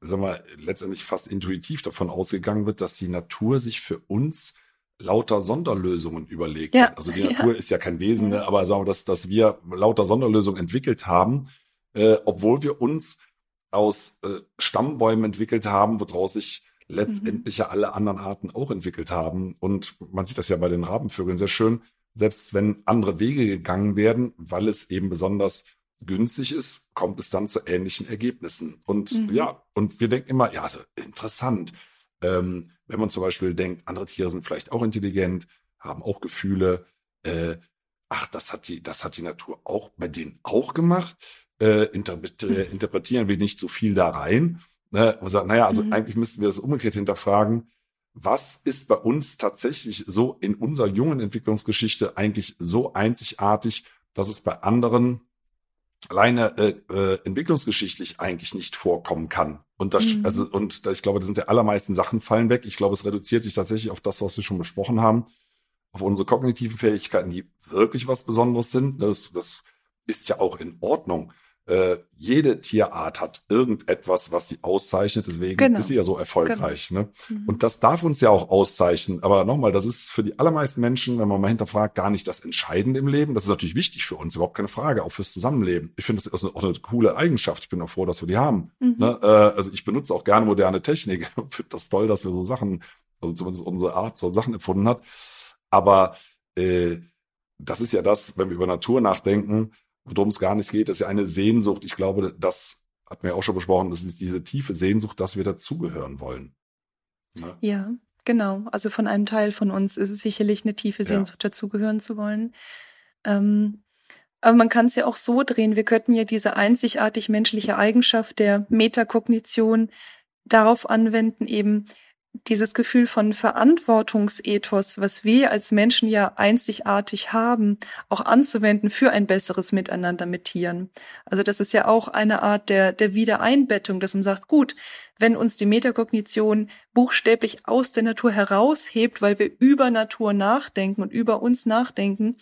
sagen wir, letztendlich fast intuitiv davon ausgegangen wird, dass die Natur sich für uns lauter Sonderlösungen überlegt ja, hat. Also die Natur ja. ist ja kein Wesen, ne? aber sagen wir, dass, dass wir lauter Sonderlösungen entwickelt haben, äh, obwohl wir uns aus äh, Stammbäumen entwickelt haben, woraus sich letztendlich mhm. ja alle anderen Arten auch entwickelt haben. Und man sieht das ja bei den Rabenvögeln sehr schön, selbst wenn andere Wege gegangen werden, weil es eben besonders günstig ist, kommt es dann zu ähnlichen Ergebnissen. Und mhm. ja, und wir denken immer, ja, also interessant. Ähm, wenn man zum Beispiel denkt, andere Tiere sind vielleicht auch intelligent, haben auch Gefühle, äh, ach, das hat die, das hat die Natur auch bei denen auch gemacht. Äh, interpretieren, interpretieren wir nicht so viel da rein. Ne? Und sagen, naja, also mhm. eigentlich müssten wir das umgekehrt hinterfragen. Was ist bei uns tatsächlich so in unserer jungen Entwicklungsgeschichte eigentlich so einzigartig, dass es bei anderen alleine äh, äh, entwicklungsgeschichtlich eigentlich nicht vorkommen kann. Und das, mhm. also, und ich glaube, das sind der allermeisten Sachen fallen weg. Ich glaube, es reduziert sich tatsächlich auf das, was wir schon besprochen haben, auf unsere kognitiven Fähigkeiten, die wirklich was Besonderes sind. Das, das ist ja auch in Ordnung äh, jede Tierart hat irgendetwas, was sie auszeichnet. Deswegen genau. ist sie ja so erfolgreich. Genau. Ne? Mhm. Und das darf uns ja auch auszeichnen. Aber nochmal, das ist für die allermeisten Menschen, wenn man mal hinterfragt, gar nicht das Entscheidende im Leben. Das ist natürlich wichtig für uns, überhaupt keine Frage, auch fürs Zusammenleben. Ich finde, das ist auch eine, coole Eigenschaft. Ich bin auch froh, dass wir die haben. Mhm. Ne? Äh, also ich benutze auch gerne moderne Technik. Ich finde das toll, dass wir so Sachen, also zumindest unsere Art, so Sachen erfunden hat. Aber äh, das ist ja das, wenn wir über Natur nachdenken, worum es gar nicht geht, ist ja eine Sehnsucht. Ich glaube, das hat mir auch schon besprochen, das ist diese tiefe Sehnsucht, dass wir dazugehören wollen. Ne? Ja, genau. Also von einem Teil von uns ist es sicherlich eine tiefe Sehnsucht, ja. dazugehören zu wollen. Ähm, aber man kann es ja auch so drehen. Wir könnten ja diese einzigartig menschliche Eigenschaft der Metakognition darauf anwenden, eben dieses Gefühl von Verantwortungsethos, was wir als Menschen ja einzigartig haben, auch anzuwenden für ein besseres Miteinander mit Tieren. Also das ist ja auch eine Art der, der Wiedereinbettung, dass man sagt, gut, wenn uns die Metakognition buchstäblich aus der Natur heraushebt, weil wir über Natur nachdenken und über uns nachdenken,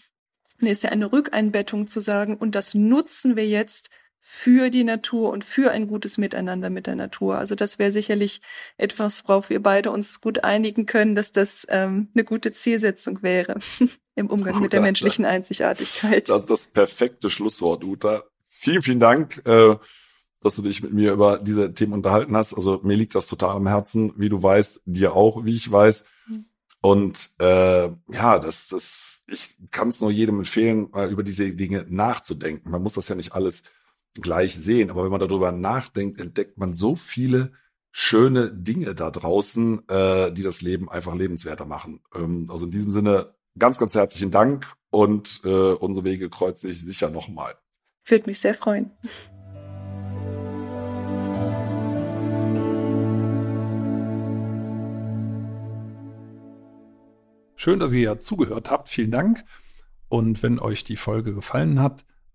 dann ist ja eine Rückeinbettung zu sagen, und das nutzen wir jetzt für die Natur und für ein gutes Miteinander mit der Natur. Also das wäre sicherlich etwas, worauf wir beide uns gut einigen können, dass das ähm, eine gute Zielsetzung wäre im Umgang Uta, mit der menschlichen Einzigartigkeit. Das ist das perfekte Schlusswort, Uta. Vielen, vielen Dank, äh, dass du dich mit mir über diese Themen unterhalten hast. Also mir liegt das total am Herzen, wie du weißt, dir auch, wie ich weiß. Mhm. Und äh, ja, das, das, ich kann es nur jedem empfehlen, mal über diese Dinge nachzudenken. Man muss das ja nicht alles gleich sehen. Aber wenn man darüber nachdenkt, entdeckt man so viele schöne Dinge da draußen, äh, die das Leben einfach lebenswerter machen. Ähm, also in diesem Sinne ganz, ganz herzlichen Dank und äh, unsere Wege kreuzen sich sicher nochmal. Würde mich sehr freuen. Schön, dass ihr zugehört habt. Vielen Dank. Und wenn euch die Folge gefallen hat,